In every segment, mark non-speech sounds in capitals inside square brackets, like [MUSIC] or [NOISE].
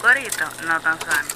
corito no tan sano.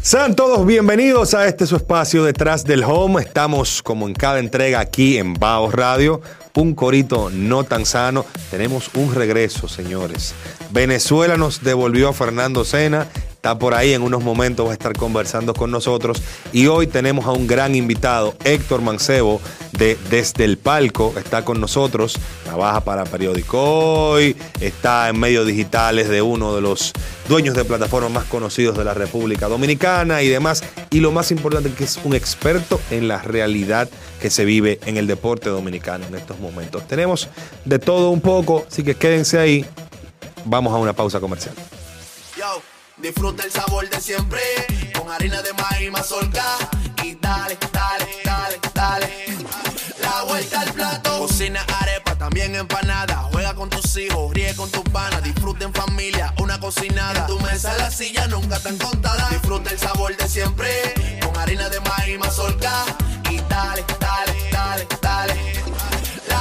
Sean todos bienvenidos a este su espacio detrás del home. Estamos como en cada entrega aquí en Baos Radio. Un corito no tan sano. Tenemos un regreso, señores. Venezuela nos devolvió a Fernando Sena. Está por ahí en unos momentos, va a estar conversando con nosotros. Y hoy tenemos a un gran invitado, Héctor Mancebo, de Desde el Palco. Está con nosotros, trabaja para Periódico Hoy, está en medios digitales de uno de los dueños de plataformas más conocidos de la República Dominicana y demás. Y lo más importante que es un experto en la realidad que se vive en el deporte dominicano en estos momentos. Tenemos de todo un poco, así que quédense ahí. Vamos a una pausa comercial. Yo, disfruta el sabor de siempre con harina de maíz mazorca y dale, dale, dale, dale. La vuelta al plato. Cocina arepa, también empanada. Juega con tus hijos, ríe con tus panas. Disfruta en familia, una cocinada. En tu mesa la silla nunca tan contada. Disfruta el sabor de siempre con harina de maíz mazorca y dale, dale, dale, dale.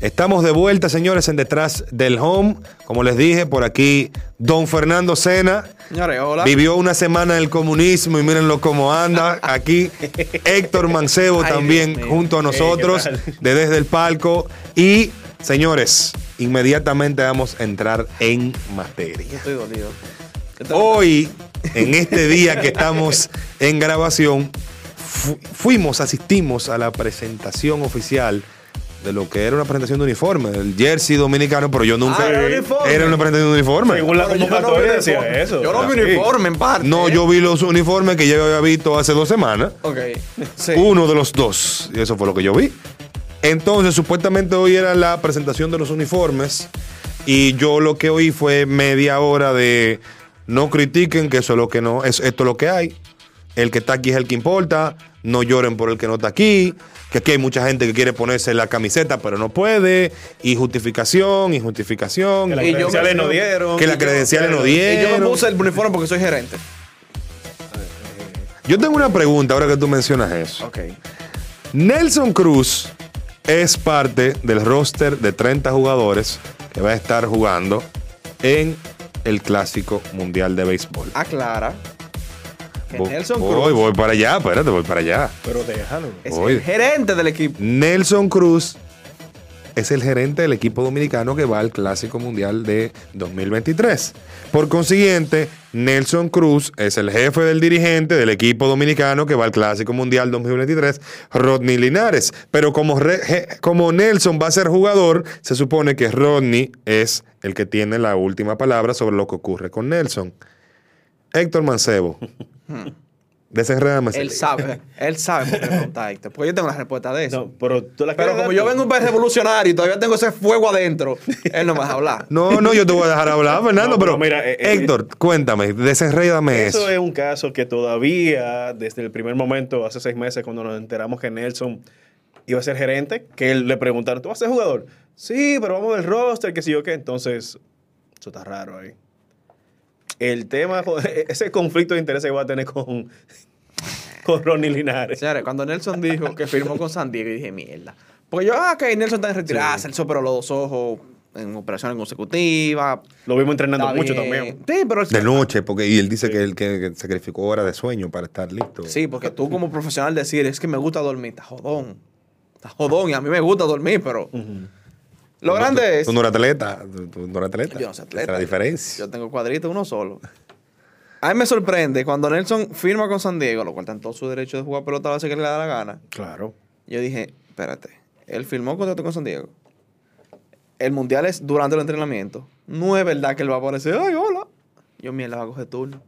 Estamos de vuelta, señores, en Detrás del Home. Como les dije, por aquí, don Fernando Sena. Señores, hola. Vivió una semana en el comunismo y mírenlo cómo anda. Aquí, [LAUGHS] Héctor Mancebo Ay, también Dios mío. junto a nosotros, de Desde el Palco. Y, señores, inmediatamente vamos a entrar en materia. Estoy dolido. Hoy, en este día que [LAUGHS] estamos en grabación, fu- fuimos, asistimos a la presentación oficial de lo que era una presentación de uniforme, del jersey dominicano, pero yo nunca... Ah, era uniforme. Era una presentación de uniforme. Según la yo no decía uniforme. eso. Yo no vi uniforme en parte. No, yo vi los uniformes que ya había visto hace dos semanas. Ok. Sí. Uno de los dos. Y eso fue lo que yo vi. Entonces, supuestamente hoy era la presentación de los uniformes. Y yo lo que oí fue media hora de no critiquen, que eso es lo que no, es esto es lo que hay. El que está aquí es el que importa. No lloren por el que no está aquí. Que aquí hay mucha gente que quiere ponerse la camiseta, pero no puede. Y justificación, y justificación. Que las Y yo credenciales no dieron. que las credenciales no Y yo me dieron. puse el uniforme porque soy gerente. Yo tengo una pregunta ahora que tú mencionas eso. Ok. Nelson Cruz es parte del roster de 30 jugadores que va a estar jugando en el Clásico Mundial de Béisbol. Aclara Voy- Nelson voy, Cruz voy para allá, espérate, voy para allá. Pero déjalo. es voy. el gerente del equipo. Nelson Cruz es el gerente del equipo dominicano que va al Clásico Mundial de 2023. Por consiguiente, Nelson Cruz es el jefe del dirigente del equipo dominicano que va al Clásico Mundial 2023, Rodney Linares. Pero como, re- como Nelson va a ser jugador, se supone que Rodney es el que tiene la última palabra sobre lo que ocurre con Nelson. Héctor Mancebo. Desenredame. ese Él sabe. Él sabe por qué pregunta Héctor, Porque yo tengo la respuesta de eso. No, pero tú la Pero como dar yo vengo un país revolucionario y todavía tengo ese fuego adentro, [LAUGHS] él no me va a hablar. No, no, yo te voy a dejar hablar, Fernando, No, pero, pero mira, eh, eh, Héctor, cuéntame, desenrédame eso. Eso es un caso que todavía, desde el primer momento, hace seis meses, cuando nos enteramos que Nelson iba a ser gerente, que él le preguntaron, ¿tú vas a ser jugador? Sí, pero vamos del roster, que sí o qué. Entonces, eso está raro ahí. El tema, [LAUGHS] ese conflicto de interés que va a tener con, con Ronnie Linares. Señores, cuando Nelson dijo que firmó con San Diego, yo dije, mierda. Porque yo, ah, ok, Nelson está en retirada, se hizo pero los dos ojos en operaciones consecutivas. Lo vimos entrenando Está mucho bien. también. Sí, pero... De noche, porque y él dice que él que, que sacrificó horas de sueño para estar listo. Sí, porque tú como profesional decir, es que me gusta dormir, está jodón. Está jodón y a mí me gusta dormir, pero... no- grande tú- es... Tú no eres atleta. Tú, tú no eres atleta. Yo no soy Esa es atleta. la diferencia. Yo tengo cuadrito uno solo. A mí me sorprende cuando Nelson firma con San Diego, lo cual está en todo su derecho de jugar pelota a vez que le da la gana. Claro. Yo dije, espérate, él firmó contrato con San Diego. El mundial es durante el entrenamiento. No es verdad que él va a aparecer, ay, hola. Yo, mierda, va a coger turno.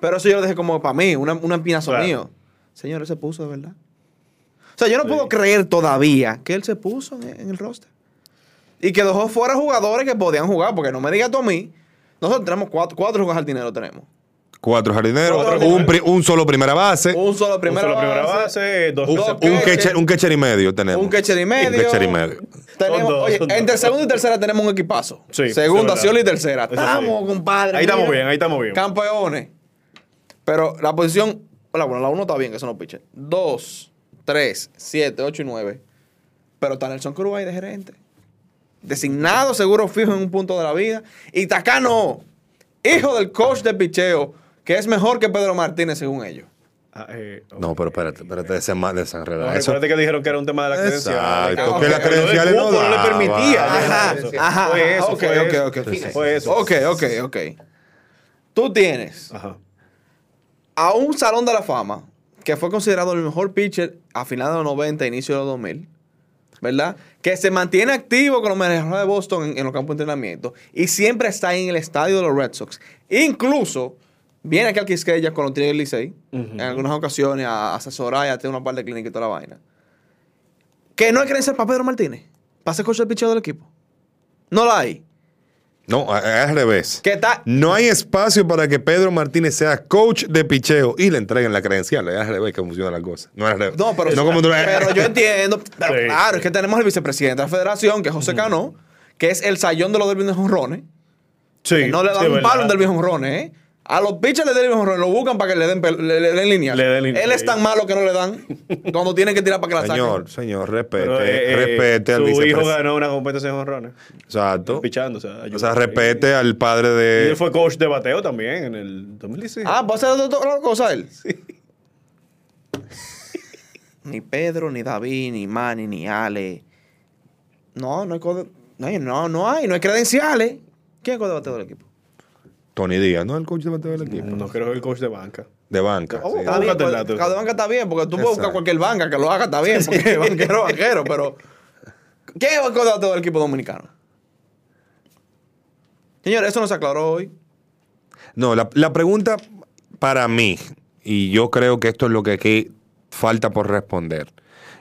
Pero eso yo lo dejé como para mí, una, una empinazo Claro. mío. Señor, él se puso de verdad. O sea, yo no puedo creer todavía que él se puso en, en el roster. Y que dejó fuera jugadores que podían jugar, porque no me digas tú a mí. Nosotros tenemos cuatro, cuatro jardineros tenemos. Cuatro jardineros, Cuatro un, pri- un solo primera base, Un solo primera, Primera, primera base, base, dos un un catcher. un catcher y medio tenemos. Un catcher y medio. Un catcher y medio. Tenemos, Son dos, oye, dos. entre segunda y tercera tenemos un equipazo. Sí, segunda. Ciola y tercera. Estamos, compadre. Ahí estamos bien, ahí estamos bien. Campeones. Pero la posición. la- Bueno, la uno está bien, que son los pitchers. Dos, tres, siete, ocho y nueve. Pero está Nelson Cruz ahí de gerente. Designado, seguro fijo en un punto de la vida. Y Tacano, hijo del coach de picheo, que es mejor que Pedro Martínez, según ellos. Ah, eh. No, pero espérate, espérate, desenma- desenredar. No, Eso- recuérdate que dijeron que era un tema de la credencial. Exacto, que las credenciales no no le permitía. Ajá, Eso. ajá. Fue eso, ok, fue ok, eso. Fue eso. Ok, ok, ok. Tú tienes Ajá. a un Salón de la Fama que fue considerado el mejor pitcher a finales de los 90, inicio de los 2000, ¿verdad? Que se mantiene activo con los mejores de Boston en, en los campos de entrenamiento y siempre está en el estadio de los Red Sox. Incluso viene aquí al Quisqueya con los Tigres del Licey en algunas ocasiones a asesorar y a tener una parte de clínica y toda la vaina. Que no hay credencial para Pedro Martínez, para ser coach del pitcher del equipo. No la hay. No, es al revés. Que está No hay espacio para que Pedro Martínez sea coach de picheo y le entreguen la credencial. Es al revés que funciona la cosa. No es al revés. No, pero, no como tú- pero yo entiendo. [LAUGHS] Pero Sí, claro, es que tenemos el vicepresidente de la federación, que es José Cano, que es el sayón de los derbies de jonrones. Sí. que no le dan sí, un palo del viejo jonrones, ¿eh? A los pitchers le den jonrones, lo buscan para que le den, le, le den línea. Le den línea, Él es sí. tan malo que no le dan cuando tienen que tirar para que la saquen. Señor, señor, respete, Pero, eh, eh, respete al Su hijo ganó una competencia en honrones. Exacto. Pichando, o sea, O ayudó. sea, respete al padre Y de. él fue coach de bateo también en el 2016. Ah, ¿va a hacer otra cosa él? [LAUGHS] ni Pedro, ni David, ni Manny, ni Ale. No, no hay, no no, no hay, no hay credenciales. ¿Quién es el codebateo del equipo? Tony Díaz, ¿no? El coach de bateo del equipo. no creo que el coach de banca. De banca. Oh, sí. está bien, el pues, banca está bien, porque tú puedes buscar cualquier banca que lo haga, está bien, porque banquero, banquero, pero. ¿Quién es el codebateo del equipo dominicano? Señor, eso no se aclaró hoy. No, la, la pregunta para mí, y yo creo que esto es lo que aquí falta por responder.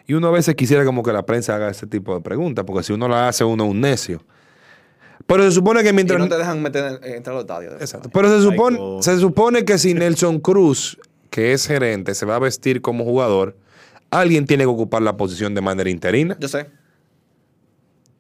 Y uno a veces quisiera como que la prensa haga ese tipo de preguntas, porque si uno la hace, uno es un necio. Pero se supone que Y mientras. no te dejan meter, entrar los estadios. Exacto. Pero se supone, se supone que si Nelson Cruz, que es gerente, se va a vestir como jugador, alguien tiene que ocupar la posición de manera interina. Yo sé.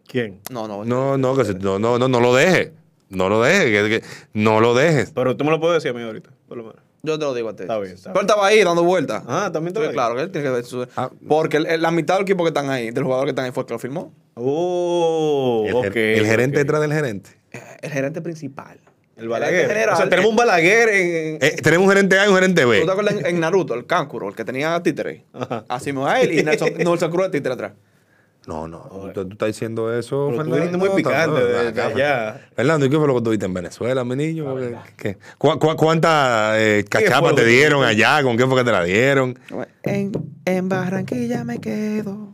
¿Quién? No, no. No, no, que se- no, no, no, no lo deje. No lo deje. que- que- no lo dejes. Pero tú me lo puedes decir a mí ahorita, por lo menos. Yo te lo digo a ti. Está bien, está Pero él estaba ahí dando vueltas. Ah, también estaba ahí. Claro, que él tiene que ver su... Ah. Porque el- el- la mitad del equipo que están ahí, del jugador que están ahí, fue el que lo firmó. Oh, el, ok. el gerente ok. detrás del gerente. Eh, El gerente principal. El Balaguer. general. o sea, tenemos un Balaguer en. Eh, tenemos un gerente A y un gerente ¿Tú B. te acuerdas en, en Naruto, el Kankuro, el que tenía títere? Ajá. Así mismo a él y Nelson, [LAUGHS] Nelson Cruz de títere atrás. No, no. Tú, tú estás diciendo eso, Pero tú Fernando. viniste muy picante no, allá. Fernando, ¿y qué fue lo que tuviste en Venezuela, mi niño? ¿Qué? ¿Cu- cu- cuántas eh, cachapas te dieron allá? ¿Con qué fue que te la dieron? En, en Barranquilla me quedo.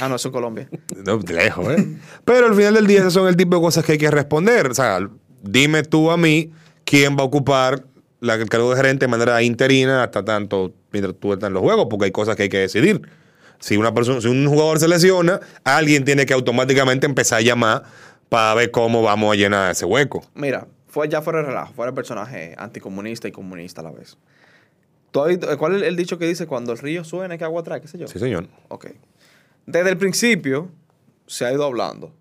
Ah, no, eso es Colombia. [LAUGHS] No, lejos, ¿eh? Pero al final del día, esos son el tipo de cosas que hay que responder. O sea, dime tú a mí quién va a ocupar la, el cargo de gerente de manera interina hasta tanto mientras tú estás en los juegos, porque hay cosas que hay que decidir. Si una persona, si un jugador se lesiona, alguien tiene que automáticamente empezar a llamar para ver cómo vamos a llenar ese hueco. Mira, fue ya fuera de relajo, fuera el personaje anticomunista y comunista a la vez. ¿Tú has oído- ¿Cuál es el dicho que dice cuando el río suena hay que agua atrás? ¿Qué sé yo? Sí, señor. Ok. Desde el principio se ha ido hablando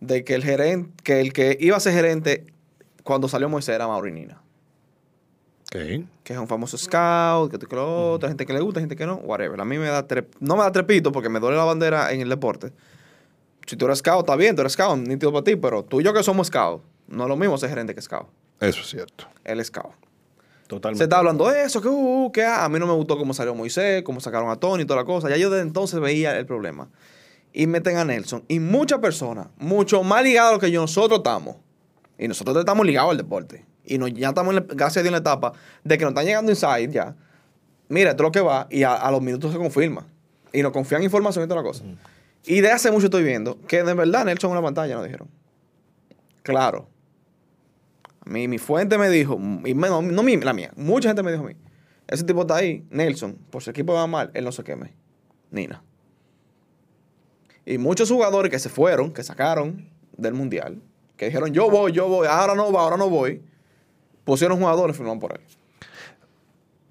de que el gerente, que el que iba a ser gerente cuando salió Moisés era Maurinina. Que es un famoso scout, que tú que lo otro, gente que le gusta, gente que no, whatever. A mí me da tre- no me da trepito porque me duele la bandera en el deporte. Si tú eres scout, está bien, tú eres scout, nítido para ti, pero tú y yo que somos scout, no es lo mismo ser gerente que scout. Eso es cierto. Es scout. Totalmente. Se está hablando de eso, que, uh, que ah, a mí no me gustó cómo salió Moisés, cómo sacaron a Tony y toda la cosa. Ya yo desde entonces veía el problema. Y meten a Nelson. Y muchas personas, mucho más ligadas a lo que yo- nosotros estamos. Y nosotros estamos ligados al deporte. Y nos, ya estamos, en la- gracias a Dios, en la etapa de que nos están llegando inside ya. Mira, esto es lo que va y a, a los minutos se confirma. Y nos confían información y toda la cosa. Y de hace mucho estoy viendo que de verdad Nelson en una pantalla nos dijeron. Claro. Mí, mi fuente me dijo, y me- no, no mi- la mía, mucha gente me dijo a mí, ese tipo está ahí, Nelson, por si el equipo va mal, él no se queme. Nina. Y muchos jugadores que se fueron, que sacaron del mundial, que dijeron, yo voy, yo voy, ahora no va, ahora no voy, pusieron jugadores firmaron por él.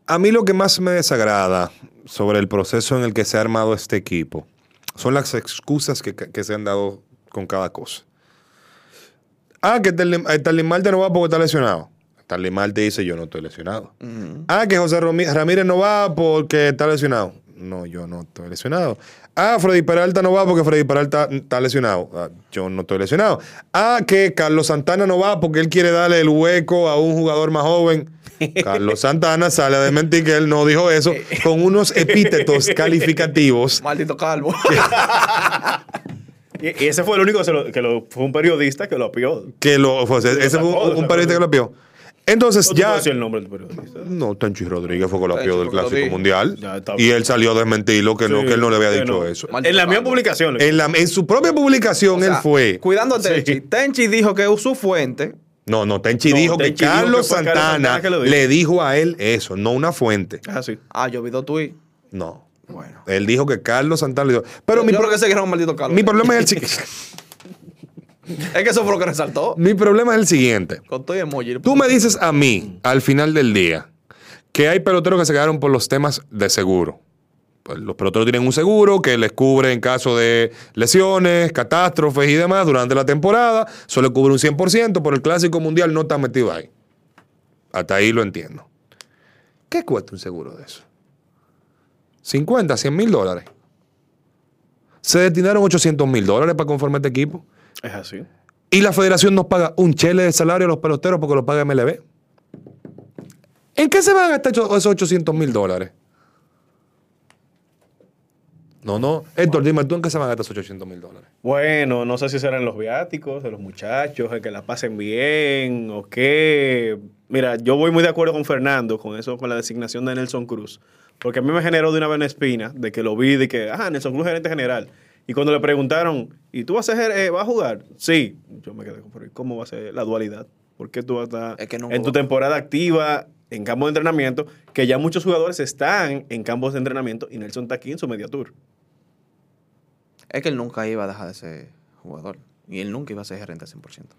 A mí lo que más me desagrada sobre el proceso en el que se ha armado este equipo son las excusas que, que se han dado con cada cosa. Ah, que Starling Marte no va porque está lesionado. Starling Marte dice, yo no estoy lesionado. Ah, que José Ramírez no va porque está lesionado. No, yo no estoy lesionado. Ah, Freddy Peralta no va porque Freddy Peralta está lesionado. Ah, yo no estoy lesionado. Ah, que Carlos Santana no va porque él quiere darle el hueco a un jugador más joven. [LAUGHS] Carlos Santana sale a desmentir que él no dijo eso con unos epítetos [LAUGHS] calificativos. Maldito calvo. [LAUGHS] Y, ese fue el único que, lo- que lo- fue un periodista que lo apió. Que lo, fue- ese fue un, un periodista que lo pió. Entonces ya. el nombre del periodista. No, Tenchi Rodríguez fue con la Tenchi pió del Clásico dijo. Mundial. Ya, y él salió a desmentirlo, que, no, que él no le había dicho no. eso. En la misma publicación. En, la- en su propia publicación O sea, él fue. Cuidando a Tenchi. Sí. Tenchi dijo que su fuente. No, no, Tenchi No, dijo Tenchi que dijo Carlos que Carlos Santana, que dijo. le dijo a él eso, no una fuente. Ah, sí. Ah, yo vi dos tweets. No. Bueno. Él dijo que Carlos Santana le dijo. Pero yo mi, creo pro- que ese que era un maldito calvo. mi problema es el [LAUGHS] siguiente. [LAUGHS] Es que eso fue lo que resaltó. mi problema es el siguiente. Con todo emoji. Tú me dices a mí, al final del día, que hay peloteros que se quedaron por los temas de seguro. Pues los peloteros tienen un seguro que les cubre en caso de lesiones, catástrofes y demás durante la temporada. Solo cubre un 100%, pero el Clásico Mundial no está metido ahí. Hasta ahí lo entiendo. ¿Qué cuesta un seguro de eso? 50, 100 mil dólares. Se destinaron 800 mil dólares para conformar este equipo. Es así. Y la federación nos paga un chele de salario a los peloteros porque lo paga MLB. ¿En qué se van a gastar esos esos 800 mil dólares? No, no. Héctor, dime tú en qué se van a gastar esos 800 mil dólares. Bueno, no sé si serán los viáticos de los muchachos, el que la pasen bien o qué. Mira, yo voy muy de acuerdo con Fernando con eso, con la designación de Nelson Cruz. Porque a mí me generó de una vez una espina de que lo vi, de que, ah, Nelson Cruz gerente general. Y cuando le preguntaron, ¿y tú vas a, ser, eh, vas a jugar? Sí. Yo me quedé con, "Pero, ¿y ¿cómo va a ser la dualidad? ¿Por qué tú vas a estar Es que no en tu temporada activa, en campos de entrenamiento, que ya muchos jugadores están en campos de entrenamiento y Nelson está aquí en su media tour? Es que él nunca iba a dejar de ser jugador. Y él nunca iba a ser gerente al 100%.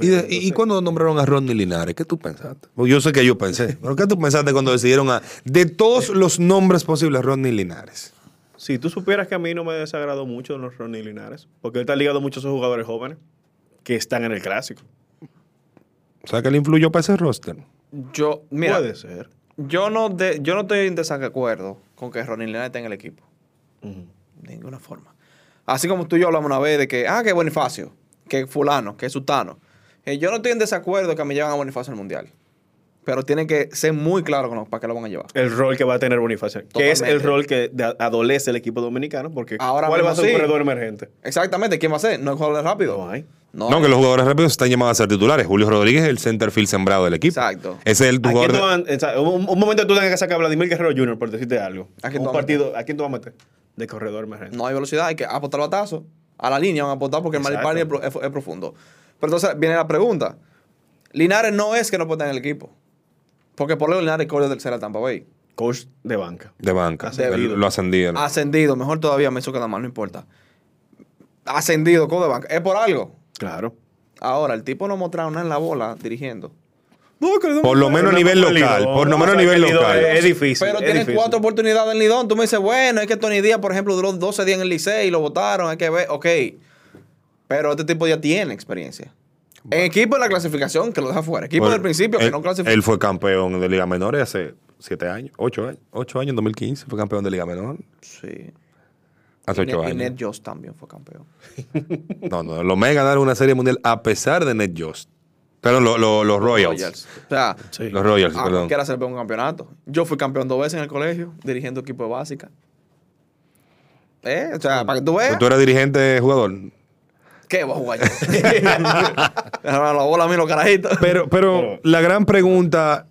¿Y, de- y- y cuando nombraron a Rodney Linares? ¿Qué tú pensaste? Porque yo sé que yo pensé. ¿Pero qué tú pensaste cuando decidieron a... De todos los nombres posibles, Rodney Linares? Si tú supieras que a mí no me desagradó mucho los Ronnie Linares, porque él está ligado mucho a esos jugadores jóvenes que están en el clásico. O sea, que le influyó para ese roster. Yo, mira, Puede ser. yo no, de, yo no estoy en desacuerdo con que Ronnie Linares esté en el equipo. De ninguna forma. Así como tú y yo hablamos una vez de que, ah, que Bonifacio, que fulano, que Sutano. Eh, yo no estoy en desacuerdo que me llevan a Bonifacio al Mundial. Pero tienen que ser muy claros con lo- para qué lo van a llevar. El rol que va a tener Bonifacio, que es el Totalmente. rol que de- adolece el equipo dominicano, porque Ahora ¿cuál va a ser un sí. corredor emergente? Exactamente, ¿quién va a ser? No hay jugadores rápidos. No hay. No, No, hay. que los jugadores rápidos están llamados a ser titulares. Julio Rodríguez es el centerfield sembrado del equipo. Exacto. Ese es el ¿A quién jugador... un, un momento tú tengas que sacar a Vladimir Guerrero Jr., por decirte algo. ¿A quién un tú vas a partido, ¿A quién tú vas a meter? De corredor emergente. No hay velocidad, hay que apostar batazo. A la línea van a apostar porque el. Maripani es, es- es profundo. Pero entonces viene la pregunta. Linares no es que no puede estar en el equipo. Porque por lejos Linares corre del tercera Tampa Bay. Coach de banca. De banca. Ascendido. Lo ascendieron. Ascendido, mejor todavía, me hizo queda mal, no importa. Ascendido, codo de banca. Es por algo. Claro. Ahora, el tipo no mostraron nada en la bola dirigiendo. Por lo menos a nivel local. Por lo menos a nivel local. Es difícil. Pero es tiene difícil. cuatro oportunidades en Lidón. Tú me dices, bueno, es que Tony Díaz, por ejemplo, duró 12 días en el Licey y lo votaron, hay que ver, ok. Pero este tipo ya tiene experiencia. En equipo de la clasificación, que lo deja fuera. Equipo Bueno, del principio, que no clasifica. Él fue campeón de Liga Menores hace siete años, ocho años. Ocho años en 2015 fue campeón de Liga Menor. Sí. Hace Y ocho Y Ned años. Jost también fue campeón. No, no, los Mets ganaron una serie mundial a pesar de Ned Jost. Pero lo- lo- los Royals. O sea, Sí. Los Royals, a perdón. cualquiera se le pega un campeonato. Yo fui campeón dos veces en el colegio, dirigiendo equipo de básica. ¿Eh? O sea, para que tú veas. Tú eras dirigente jugador. ¿Qué voy a jugar yo? Ahora la bola a mí los carajitos. Pero, pero Pero- la gran pregunta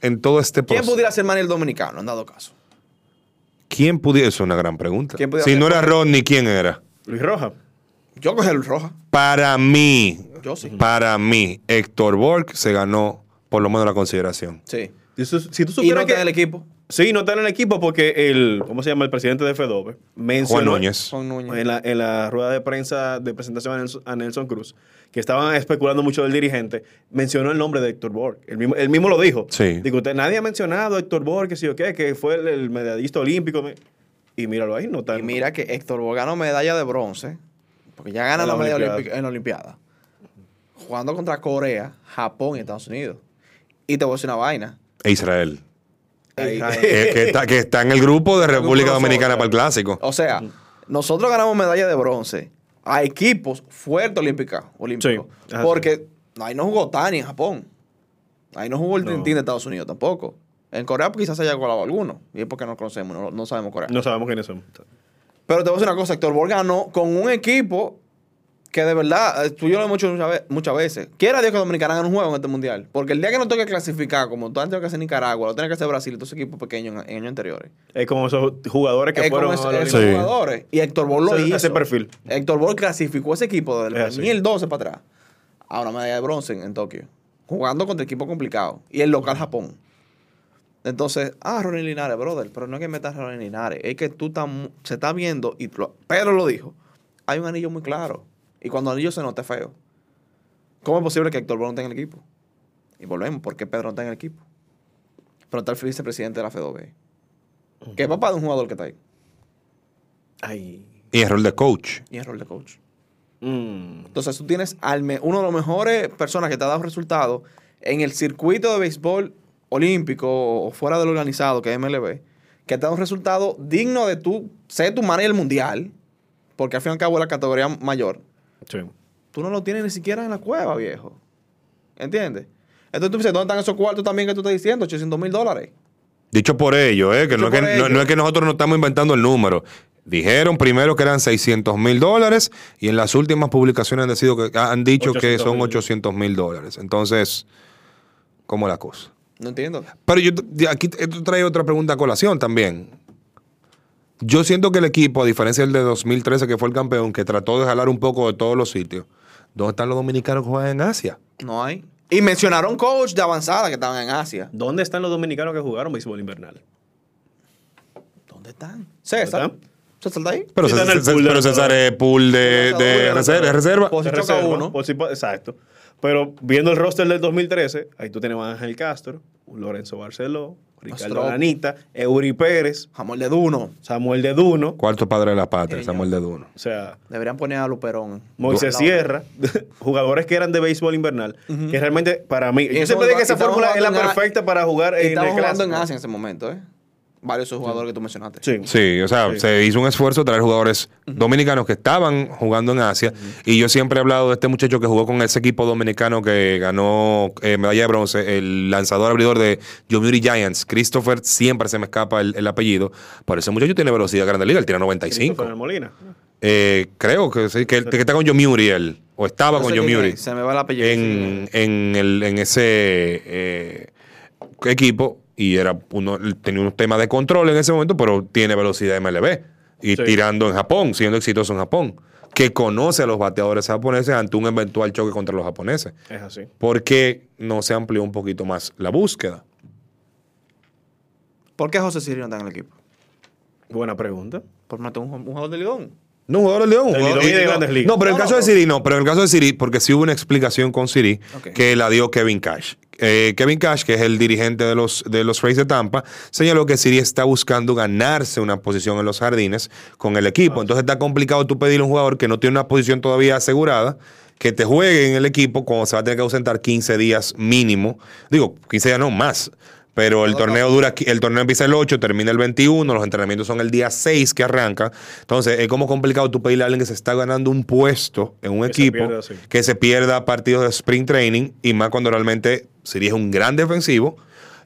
en todo este ¿Quién proceso. pudiera ser Manny el dominicano, en dado caso? ¿Quién pudiera? Eso es una gran pregunta. ¿Quién Si ser? no era Rodney, ¿quién era? Luis Roja. Yo cogí el roja. Para mí, Yo sí. para mí, Héctor Borg se ganó por lo menos la consideración. Sí. Si, tú- si tú Y supieras no que... está en el equipo. Sí, no está en el equipo porque el... ¿Cómo se llama? El presidente de FEDOBE mencionó... Juan Núñez. Juan Núñez. En la, en la rueda de prensa de presentación a Nelson, a Nelson Cruz, que estaban especulando mucho del dirigente, mencionó el nombre de Héctor Borg. Él mismo, él mismo lo dijo. Sí. Digo, usted, nadie ha mencionado a Héctor Borg, que sí o qué, que fue el, el medallista olímpico. me- Y míralo ahí, no está. Y mira que Héctor Borg ganó medalla de bronce, porque ya gana En la la medalla en la Olimpiada, jugando contra Corea, Japón y Estados Unidos. Y te voy a decir una vaina. E Israel. Que, que está, que está en el grupo de República Dominicana para el clásico. O sea, nosotros ganamos medalla de bronce a equipos fuertes olímpicos. olímpicos Sí, porque ahí no jugó Tani en Japón. Ahí no jugó el No. Tintín de Estados Unidos tampoco. En Corea pues, quizás se haya colado alguno. Y es porque no conocemos, no, no sabemos Corea. No sabemos quiénes son. Pero te voy a decir una cosa, Héctor Borg ganó con un equipo que de verdad, eh, tú y yo lo hemos hecho muchas, ve- muchas veces. Quiera Dios que Dominicana gane un juego en este mundial. Porque el día que no toque clasificar, como tú antes que hacer Nicaragua, lo tiene que hacer Brasil y todos esos equipos pequeños en, en años anteriores. Es como esos jugadores que es fueron como esos. Sí. jugadores. Y Héctor Borg lo Ese- hizo. ese perfil. Héctor Borg clasificó ese equipo desde Es el así. 2012 para atrás a una medalla de bronce en, en Tokio. Jugando contra equipos complicados. Y el local Japón. Entonces, ah, Ronnie Linares, brother, pero no es que metas a Ronnie Linares, es que tú estás mu- se está viendo, y Pedro lo dijo, hay un anillo muy claro. Y cuando el anillo se nota feo. ¿Cómo es posible que Héctor Borg no esté en el equipo? Y volvemos, ¿por qué Pedro no está en el equipo? Pero está el vicepresidente de la FEDOB. Que es papá de un jugador que está ahí. Ay. Y el rol de coach. Y es rol de coach. Mm. Entonces tú tienes al uno de los mejores personas que te ha dado resultados en el circuito de béisbol olímpico o fuera del organizado, que es MLB, que te da un resultado digno de tú ser tu manager mundial, porque al fin y al cabo es la categoría mayor. Sí. Tú no lo tienes ni siquiera en la cueva, viejo. ¿Entiendes? Entonces tú dices, ¿dónde están esos cuartos también que tú estás diciendo? 800 mil dólares. Dicho por ellos, ¿eh? que, no es que por no, ellos. no es que nosotros no estamos inventando el número. Dijeron primero que eran 600 mil dólares y en las últimas publicaciones han, decidido que, han dicho que 800 son mil. 800 mil dólares. Entonces, ¿cómo es la cosa? No entiendo. Pero yo aquí esto trae otra pregunta a colación también. Yo siento que el equipo, a diferencia del de 2013, que fue el campeón, que trató de jalar un poco de todos los sitios, ¿dónde están los dominicanos que juegan en Asia? No hay. Y mencionaron coach de avanzada que estaban en Asia. ¿Dónde están los dominicanos que jugaron béisbol invernal? ¿Dónde están? César. están? ¿César está ahí? Pero, César, de pero. César es pool de, reserva. reserva. Pues- De si choca reserva, uno. por si po- exacto. Pero viendo el roster del 2013, ahí tú tienes a Ángel Castro, Lorenzo Barceló, Ricardo. Lanita, Eury Pérez, Jamón de Duno. Samuel de Duno, Cuarto padre de la patria, Samuel de Duno. o sea, Deberían poner a Luperón. Moisés. Sierra, [LAUGHS] jugadores que eran de béisbol invernal, que realmente para mí, yo eso siempre digo que y esa fórmula es la perfecta para jugar Y en Estaban el jugando en. Asia en ese momento, ¿eh? Varios de esos jugadores que tú mencionaste. Sí. Sí, o sea, Sí. se hizo un esfuerzo de traer jugadores dominicanos que estaban jugando en Asia. Y yo siempre he hablado de este muchacho que jugó con ese equipo dominicano que ganó eh, medalla de bronce, el lanzador abridor de Yomiuri Giants, Christopher, siempre se me escapa el, el apellido. Pero ese muchacho tiene velocidad de grande liga, él tira 95. Christopher Molina. Eh, creo que sí, que, que está con Yomiuri él, o estaba No con sé Yomiuri Se me va el apellido. en, en, el, en ese eh, equipo y era uno, tenía unos temas de control en ese momento, pero tiene velocidad MLB y Sí. tirando en Japón, siendo exitoso en Japón, que conoce a los bateadores japoneses ante un eventual choque contra los japoneses. Es así. ¿Por qué no se amplió un poquito más la búsqueda? ¿Por qué José Sirio no está en el equipo? Buena pregunta. Por matar un, un jugador de Lidón. No, un jugador del León. jugador- y de no, Grandes Ligas. No, pero en el caso no, de. Siri, no, pero en el caso de Siri, porque sí hubo una explicación con Siri que la dio Kevin Cash. Eh, Kevin Cash, que es el dirigente de los, de los Rays de Tampa, señaló que Siri está buscando ganarse una posición en los jardines con el equipo. Entonces está complicado tú pedirle a un jugador que no tiene una posición todavía asegurada que te juegue en el equipo cuando se va a tener que ausentar 15 días mínimo. Digo, 15 días no, más. Pero el torneo dura, el torneo empieza el 8, termina el 21, los entrenamientos son el día 6 que arranca. Entonces, es como complicado tú pedirle a alguien que se está ganando un puesto en un Que se equipo pierda que se pierda partidos de sprint training y más cuando realmente sería un gran defensivo.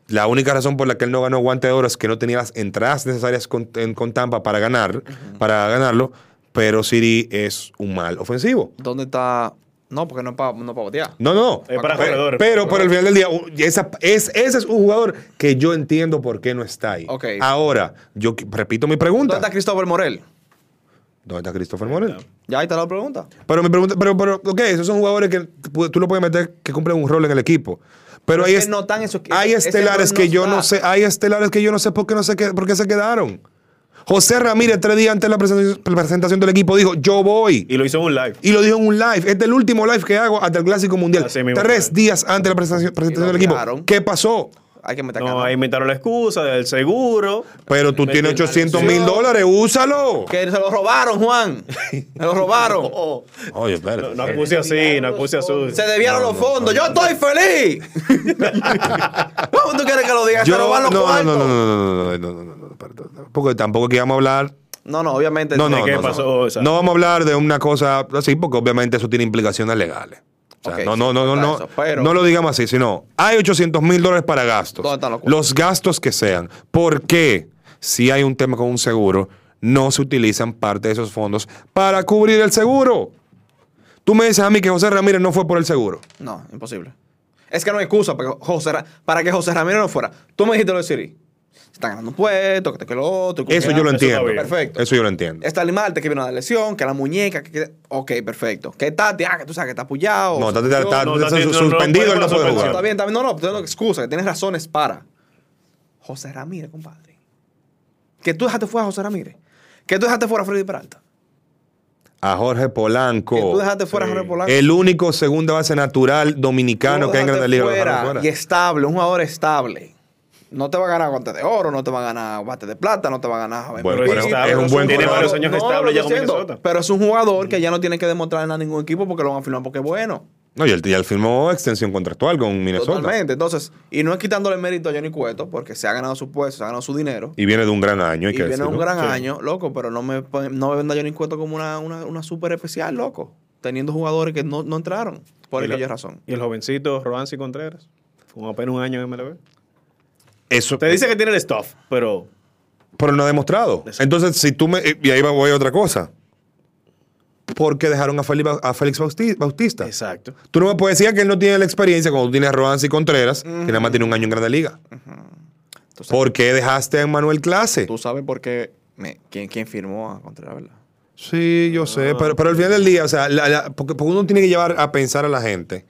La única razón por la que él no ganó guante de oro es que no tenía las entradas necesarias con, en- con Tampa para ganar, para ganarlo. pero Siri es un mal ofensivo. ¿Dónde está? No, porque no es para no pa botear. No, no. Es para Pero- corredores. Pero por el final del día, esa- es, ese es un jugador que yo entiendo por qué no está ahí. Ahora, yo repito mi pregunta. ¿Dónde está Cristóbal Morel? ¿Dónde está Christopher Morel? Ya ahí está la pregunta. Pero mi pregunta, pero, pero, ok, esos son jugadores que tú lo puedes meter que cumplen un rol en el equipo. Pero Pero hay, es no están esos- hay ese- estelares que yo no sé, hay estelares que yo no sé por qué no sé qué, por qué se quedaron. José Ramírez, tres días antes de la presentación, del equipo, dijo: Yo voy. Y lo hizo en un live. Y lo dijo en un live. Este es el último live que hago hasta el Clásico Mundial. Así Tres días antes de la presentación, del equipo. ¿Qué pasó? Hay que meter No, ahí inventaron la excusa del seguro. Pero tú tienes 800 mil dólares, úsalo. Que se lo robaron, Juan. Se lo robaron. Oh, Oye, espérate. no, no acuse así, no acuse así. Se debieron los fondos. ¡Yo estoy feliz! ¿Cómo tú quieres que lo digas? Yo- se roban no, los no, cuartos. no, no, no, no, no, no, porque tampoco que íbamos a hablar No, no, obviamente. No, no, ¿Qué no, pasó? no. No vamos a hablar de una cosa así, porque obviamente eso tiene implicaciones legales. O sea, no, no, no, no, no, eso, pero- no lo digamos así, sino hay 800 mil dólares para gastos. ¿Dónde están los los gastos que sean. ¿Por qué, si hay un tema con un seguro, no se utilizan parte de esos fondos para cubrir el seguro? Tú me dices a mí que José Ramírez no fue por el seguro. No, imposible. Es que no hay excusa para que José, Ra- para que José Ramírez no fuera. Tú me dijiste lo de Siri. Se están ganando un puesto, que te que lo otro. que- Eso que- yo lo entiendo. Perfecto. Eso yo lo entiendo. Está el Marte que viene una lesión, que la muñeca, que, que- ok, perfecto. Que Tati, ah, que tú sabes que está apoyado. No, está, está- está- no, está Tati, no, no, suspendido, no, él no no, puede no, jugar. Está bien, está bien. No, no, tengo excusa, que tienes razones para. José Ramírez, compadre. Que tú dejaste fuera a José Ramírez. Que tú dejaste fuera a Freddy Peralta. A Jorge Polanco. Que tú dejaste fuera a. Jorge Polanco. El único segunda base natural dominicano que hay en Grandes Ligas. Y estable, un jugador estable. No te va a ganar guantes de oro, no te va a ganar bate de plata, no te va a ganar Bueno, Pero pero estable, es un buen tiene jugador. varios años No, estable ya con Minnesota. Pero es un jugador que ya no tiene que demostrar a ningún equipo porque lo van a firmar porque es bueno. No, y él, y él firmó extensión contractual con Minnesota. Totalmente. Entonces, y no es quitándole mérito a Johnny Cueto porque se ha ganado su puesto, se ha ganado su dinero. Y viene de un gran año, hay Y que viene un decirlo. gran Sí. año, loco, pero no me, no me venda a Johnny Cueto como una, una, una super especial, loco. Teniendo jugadores que no, no entraron. Por aquella razón. Y el jovencito Roansi Contreras, con apenas un año en MLB. Eso, Te dice que tiene el stuff, pero pero no ha demostrado. Entonces, si tú me... Y ahí voy a otra cosa. ¿Por qué dejaron a Félix, a Félix Bautista? exacto. Tú no me puedes decir que él no tiene la experiencia cuando tú tienes a Roansi Contreras, que nada más tiene un año en Grande Liga. Sabes, ¿Por qué dejaste a Manuel Clase? tú sabes por qué me, quién, quién firmó a Contreras, ¿verdad? Sí, yo sé, pero, pero al final del día, o sea, la- la- porque, porque uno tiene que llevar a pensar a la gente,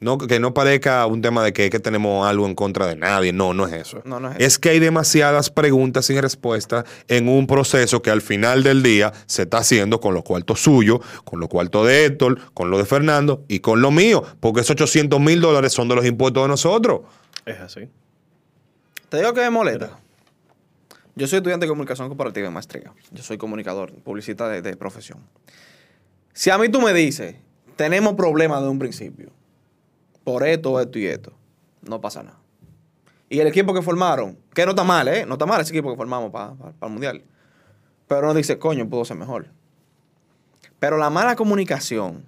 no que no parezca un tema de que, que tenemos algo en contra de nadie, no, no es eso. No, no es es que hay demasiadas preguntas sin respuesta en un proceso que al final del día se está haciendo con los cuartos suyos, con los cuartos de Héctor, con lo de Fernando y con lo mío, porque esos 800 mil dólares son de los impuestos de nosotros. Es así. Te digo que me molesta. Yo soy estudiante de comunicación comparativa en maestría. Yo soy comunicador, publicista de, de profesión. Si a mí tú me dices, tenemos problemas de un principio, por esto, esto y esto, no pasa nada. Y el equipo que formaron, que no está mal, ¿eh? No está mal ese equipo que formamos para el Mundial. Pero uno dice, coño, pudo ser mejor. Pero la mala comunicación,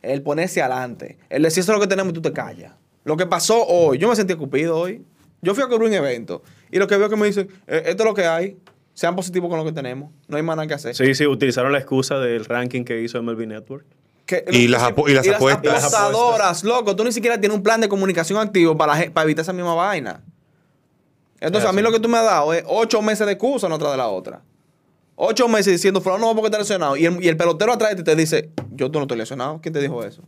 el ponerse adelante, el decir eso es lo que tenemos y tú te callas. Lo que pasó hoy, yo me sentí cupido hoy. Yo fui a cubrir un evento y lo que veo que me dicen, "Eh, esto es lo que hay, sean positivos con lo que tenemos, no hay más nada que hacer. Sí, sí, utilizaron la excusa del ranking que hizo MLB Network. Que- Y las y las apuestas. apostadoras, loco, tú ni siquiera tienes un plan de comunicación activo para, para evitar esa misma vaina. Entonces, Es a mí lo que tú me has dado es ocho meses de excusa una tras de la otra. Ocho meses diciendo, fulano no, porque está lesionado. Y el, y el pelotero atrás de ti te dice, yo tú no estoy lesionado. ¿Quién te dijo eso?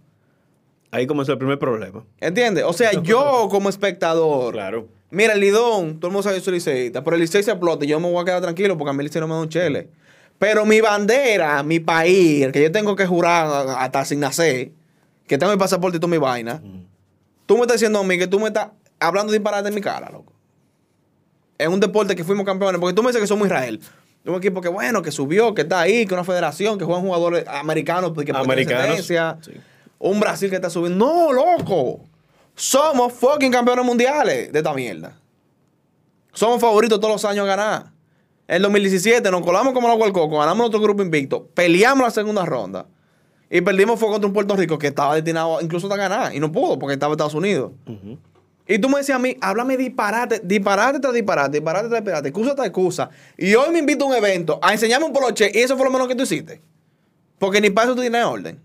Ahí comenzó el primer problema. ¿Entiendes? O sea, yo como espectador. Claro. Mira, el Lidón, todo el mundo sabe que yo soy liceísta, pero el Licey se explota y yo me voy a quedar tranquilo porque a mí el Licey no me da un chele. Pero mi bandera, mi país, el que yo tengo que jurar hasta sin nacer, que tengo mi pasaporte y toda mi vaina, tú me estás diciendo a mí que tú me estás hablando disparate en mi cara, loco. Es un deporte que fuimos campeones, porque tú me dices que somos Israel. Un equipo que bueno, que subió, que está ahí, que una federación, que juegan jugadores americanos, que por Americanos, sí. Un Brasil que está subiendo. No, loco. Somos fucking campeones mundiales de esta mierda. Somos favoritos todos los años a ganar. En el 2017 nos colamos como la coco, ganamos nuestro grupo invicto, peleamos la segunda ronda y perdimos fue contra un Puerto Rico que estaba destinado incluso a ganar y no pudo porque estaba en Estados Unidos. Y tú me decías a mí, háblame disparate, disparate tras disparate, disparate tras disparate, excusa tras excusa. Y hoy me invito a un evento a enseñarme un poloche y eso fue lo menos que tú hiciste. Porque ni para eso tú tienes orden.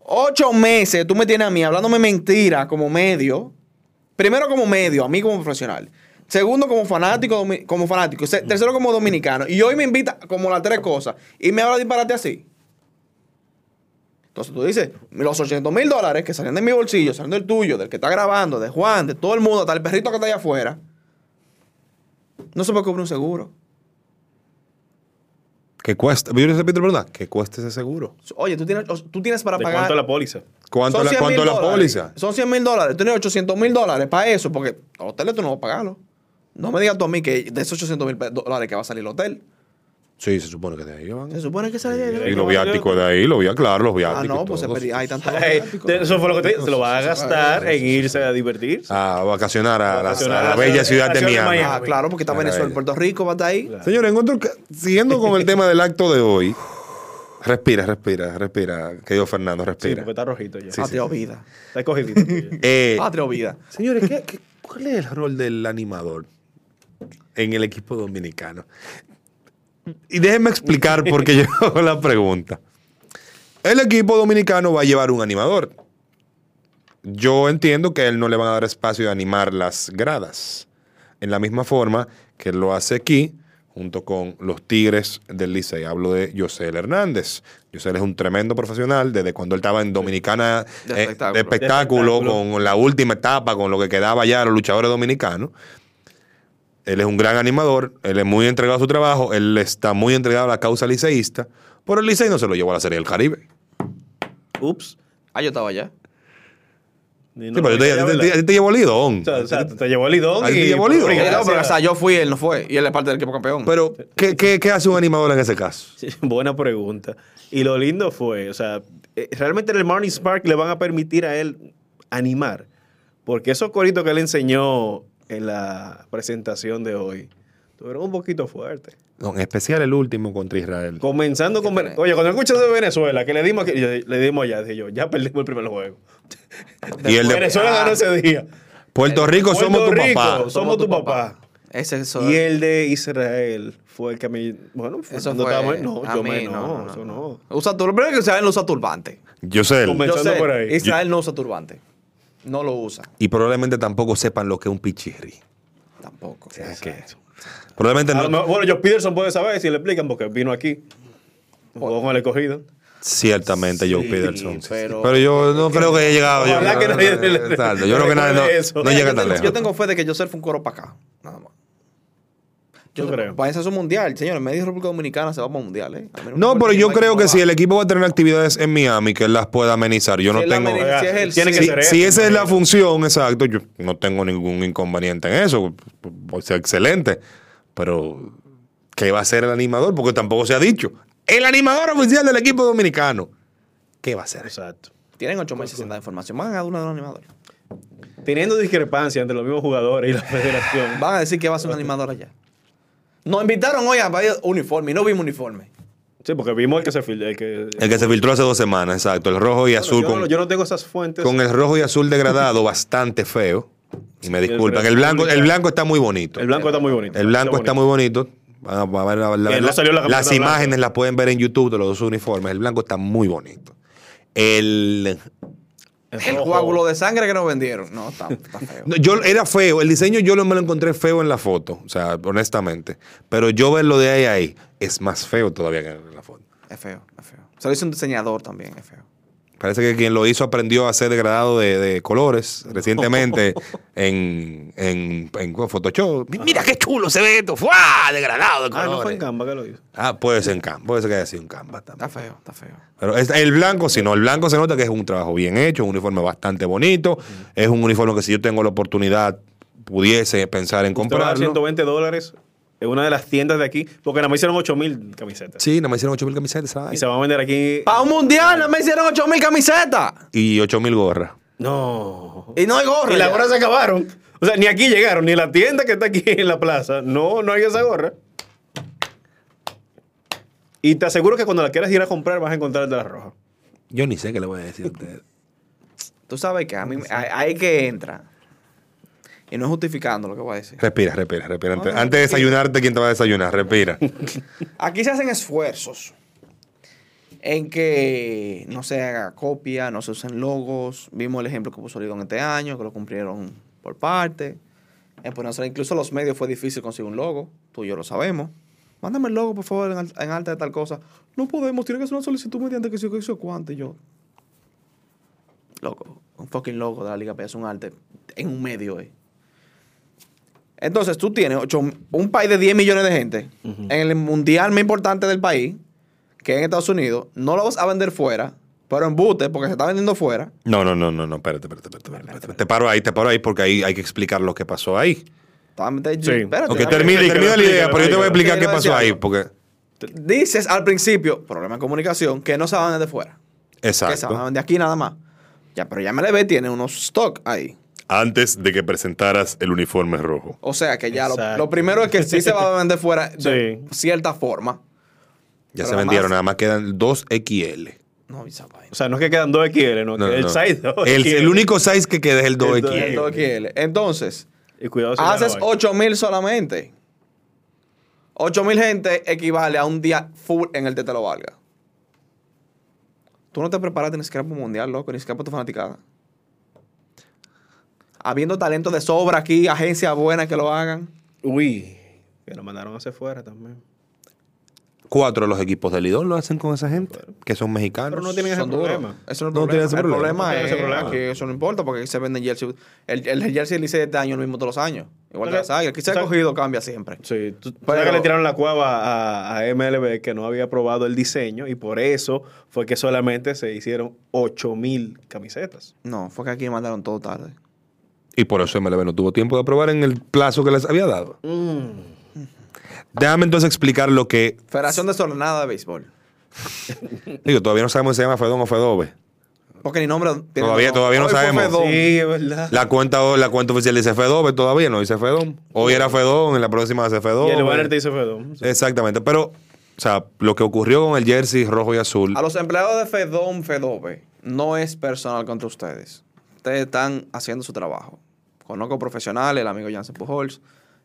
Ocho meses tú me tienes a mí hablándome mentira como medio. Primero como medio, a mí como profesional. Segundo como fanático, como fanático. Tercero como dominicano. Y hoy me invita como las tres cosas. Y me habla disparate así. Entonces tú dices, los 800 mil dólares que salen de mi bolsillo, salen del tuyo, del que está grabando, de Juan, de todo el mundo, hasta el perrito que está allá afuera. No se puede cubrir un seguro. ¿Qué cuesta? Yo les repito la pregunta. ¿Qué cuesta ese seguro? Oye, tú tienes, tú tienes para ¿De pagar. cuánto la póliza? ¿Cuánto, la, 100 cuánto mil la póliza? Son 100 mil dólares. Tú tienes 800 mil dólares para eso, porque los hoteles tú no vas a pagarlo. No me digas tú a mí que de esos 800 mil dólares que va a salir el hotel. Sí, se supone que de ahí van. Se supone que sale de Y los viáticos de ahí, los viáticos, claro, los Ah, viáticos. no, pues se. Hay te- eso fue lo que te dije. Se lo va a gastar en irse a divertirse. A vacacionar a, la- bella ciudad- de a la ciudad de Miami. Ah, claro, porque está Venezuela. Puerto Rico va a estar ahí. Señores, encuentro siguiendo con el tema del acto de hoy, respira, respira, respira, querido Fernando, Sí, respira. porque está rojito ya. Patria o vida. Está cogidito. [LAUGHS] ya. Eh, Patria o vida. señores, ¿qué- qué- cuál es el rol del animador en el equipo dominicano? Y déjenme explicar por qué yo [LAUGHS] hago la pregunta. El equipo dominicano va a llevar un animador. Yo entiendo que a él no le van a dar espacio de animar las gradas. En la misma forma que él lo hace aquí, junto con los Tigres del Licey. Hablo de José Hernández. José es un tremendo profesional desde cuando él estaba en Dominicana De eh, espectáculo. de espectáculo, De espectáculo. con la última etapa, con lo que quedaba ya los luchadores dominicanos. Él es un gran animador, él es muy entregado a su trabajo, él está muy entregado a la causa liceísta, pero el Licey no se lo llevó a la Serie del Caribe. Ups. Ah, yo estaba allá. Sí, pero yo te, te- te- te- te llevó Lidón. O sea, o sea, te llevó el lidón Ahí y... te llevó el lidón. no, pero o sea, yo fui, él no fue. Y él es parte del equipo campeón. Pero, ¿qué, qué, qué hace un animador en ese caso? [LAUGHS] Sí, buena pregunta. Y lo lindo fue, o sea, eh, realmente en el Marnie Spark le van a permitir a él animar. Porque esos coritos que él enseñó en la presentación de hoy, tuvieron un poquito fuerte. No, en especial el último contra Israel. Comenzando con... Ven- Oye, cuando escuchas de Venezuela, que le dimos, aquí- le dimos allá, dije yo, ya perdimos el primer juego. [LAUGHS] Y el de Venezuela ganó ese día. Puerto Rico somos tu papá. Somos tu papá. Ese eso. Y el de Israel fue el que a mí... Bueno, fue Eso fue. No, a yo mí, me... No, eso no. Usa tur- Primero que Israel no usa turbante. Yo Comenzando sé, por ahí. Israel no usa turbante. No lo usa. Y probablemente tampoco sepan lo que es un pichirri. Tampoco. O sea, que- probablemente no. mejor- bueno, Joe Peterson puede saber si le explican porque vino aquí. Jugó con el escogido. Ciertamente Joe Sí, Peterson. sí, sí. pero- Pero yo no creo que haya llegado. yo- que nadie Exacto, Yo creo que nadie no, llega yo tan lejos. Yo tengo fe de que Joseph fue un coro para acá. Nada más. Yo creo. Para ese mundial, señor. En medio de República Dominicana se va para un mundial, ¿eh? A No, pero yo creo que si el equipo va a tener actividades en Miami, que él las pueda amenizar. Yo no Si tengo. si es el- Tiene que Si, ser eso, si esa es la función, exacto, yo no tengo ningún inconveniente en eso. O sea, excelente. Pero, ¿qué va a hacer el animador? Porque tampoco se ha dicho. El animador oficial del equipo dominicano. ¿Qué va a hacer? Exacto. Tienen ocho meses sin dar información. Van a dar una de los animadores. Teniendo discrepancia entre los mismos jugadores y la federación. Van a decir que va a ser un animador allá. Nos invitaron hoy a ver uniforme y no vimos uniforme. Sí, porque vimos el que se fil- el que, El que se filtró hace dos semanas, exacto. El rojo y Bueno, azul yo, con, no, yo no tengo esas fuentes. con el rojo y azul degradado [LAUGHS] bastante feo. Y me disculpan. El blanco, el blanco está muy bonito. El blanco está muy bonito. El blanco está muy bonito. Van a- van a ver la- la- Que no la- salió la camiseta las blanca. imágenes las pueden ver en YouTube de los dos uniformes. El blanco está muy bonito. El, El rojo. coágulo de sangre que nos vendieron. No, está, [LAUGHS] está feo. no, yo era feo. El diseño yo lo, me lo encontré feo en la foto. O sea, honestamente. Pero yo verlo de ahí a ahí es más feo todavía que en la foto. Es feo, es feo. Se lo hizo un diseñador también, es feo. Parece que quien lo hizo aprendió a hacer degradado de, de colores recientemente [LAUGHS] en, en, en Photoshop. Mi- Mira qué chulo se ve esto. ¡Fua! Degradado de Ah, colores. no fue en Canva que lo hizo. Ah, puede ser en Canva. Puede ser que haya sido en Canva también. Está feo, está feo. Pero es- el blanco, si no, el blanco se nota que es un trabajo bien hecho, un uniforme bastante bonito. Es un uniforme que si yo tengo la oportunidad pudiese pensar en comprarlo. 120 dólares en una de las tiendas de aquí, porque nada más hicieron 8 mil camisetas. Sí, nada más hicieron 8 mil camisetas ¿sabes? Y se van a vender aquí. Para un mundial no me hicieron 8 mil camisetas. y 8 mil gorras. No. Y no hay gorra. Y las gorras se acabaron. O sea, ni aquí llegaron, ni la tienda que está aquí en la plaza. No, no hay esa gorra. Y te aseguro que cuando la quieras ir a comprar vas a encontrar el de la roja. Yo ni sé qué le voy a decir a ustedes. Tú sabes que a mí hay, hay que entra. Y no es justificando lo que voy a decir. Respira, respira, respira. Antes, No, no, antes de desayunarte, ¿quién te va a desayunar? Respira. [LAUGHS] Aquí se hacen esfuerzos en que no se haga copia, no se usen logos. Vimos el ejemplo que puso Lidón este año, que lo cumplieron por parte. En Puerto Rico, incluso los medios fue difícil conseguir un logo, tú y yo lo sabemos. Mándame el logo, por favor, en, en alta de tal cosa. No podemos, tiene que hacer una solicitud mediante que se que hizo cuánto. Y yo, loco, un fucking logo de la Liga es un arte en un medio, eh. Entonces tú tienes ocho- un país de 10 millones de gente en el mundial más importante del país, que es en Estados Unidos, no lo vas a vender fuera, pero en bute, porque se está vendiendo fuera. No, no, no, no, no, espérate, espérate, espérate, espérate, espérate. Te paro ahí, te paro ahí porque ahí hay que explicar lo que pasó ahí. Está- Sí. espérate, termina, la idea, pero yo te voy a explicar qué pasó ahí, porque... Dices al principio, problema de comunicación, que no se van a vender fuera. Que se van a Exacto. vender aquí nada más. Ya, pero ya MLB tiene unos stock ahí. Antes de que presentaras el uniforme rojo. O sea que ya lo, lo primero es que sí se va a vender fuera de Sí. cierta forma. Ya Pero se vendieron, más- nada más quedan 2 XL. No, esa vaina. O sea, no es que quedan 2 XL, no, No, que el no. size 2 El, el único size que queda es el 2 El dos- XL. El 2XL. Entonces, Y cuidado si haces ya no hay. 8 mil solamente. 8 mil gente equivale a un día full en el que te lo valga. Tú no te preparaste ni siquiera para un mundial, loco, ni siquiera para tu fanaticada. Habiendo talento de sobra aquí, agencias buenas que lo hagan. Uy, que lo mandaron hacia afuera también. Cuatro de los equipos del Lidón lo hacen con esa gente, que son mexicanos. Pero no tienen ese problema. Eso no es No problema. ese el problema. problema es ese problema. que eso no importa porque aquí se venden jersey. El, jersey Licey de este año el mismo todos los años. Igual que las águilas. Aquí se ha cogido, cambia siempre. Sí, tú, tú Pero- sabes que le tiraron la cuava a, a MLB que no había aprobado el diseño y por eso fue que solamente se hicieron 8000 camisetas. No, fue que aquí mandaron todo tarde. Y por eso MLB no tuvo tiempo de aprobar en el plazo que les había dado. Déjame entonces explicar lo que. Federación Desordenada de Béisbol. [LAUGHS] Digo, todavía no sabemos si se llama Fedón o Fedove. Porque ni nombre tiene Todavía- nombre. todavía no Hoy sabemos. Fedón. Sí, es verdad. La cuenta, la cuenta oficial dice Fedove, todavía no dice Fedón. Hoy era Fedón, en la próxima dice y Fedove. el banner te dice Fedón. Sí. Exactamente, pero, o sea, lo que ocurrió con el jersey rojo y azul. A los empleados de Fedón, Fedove, no es personal contra ustedes. Ustedes están haciendo su trabajo. Conozco profesionales, el amigo Jansen Pujols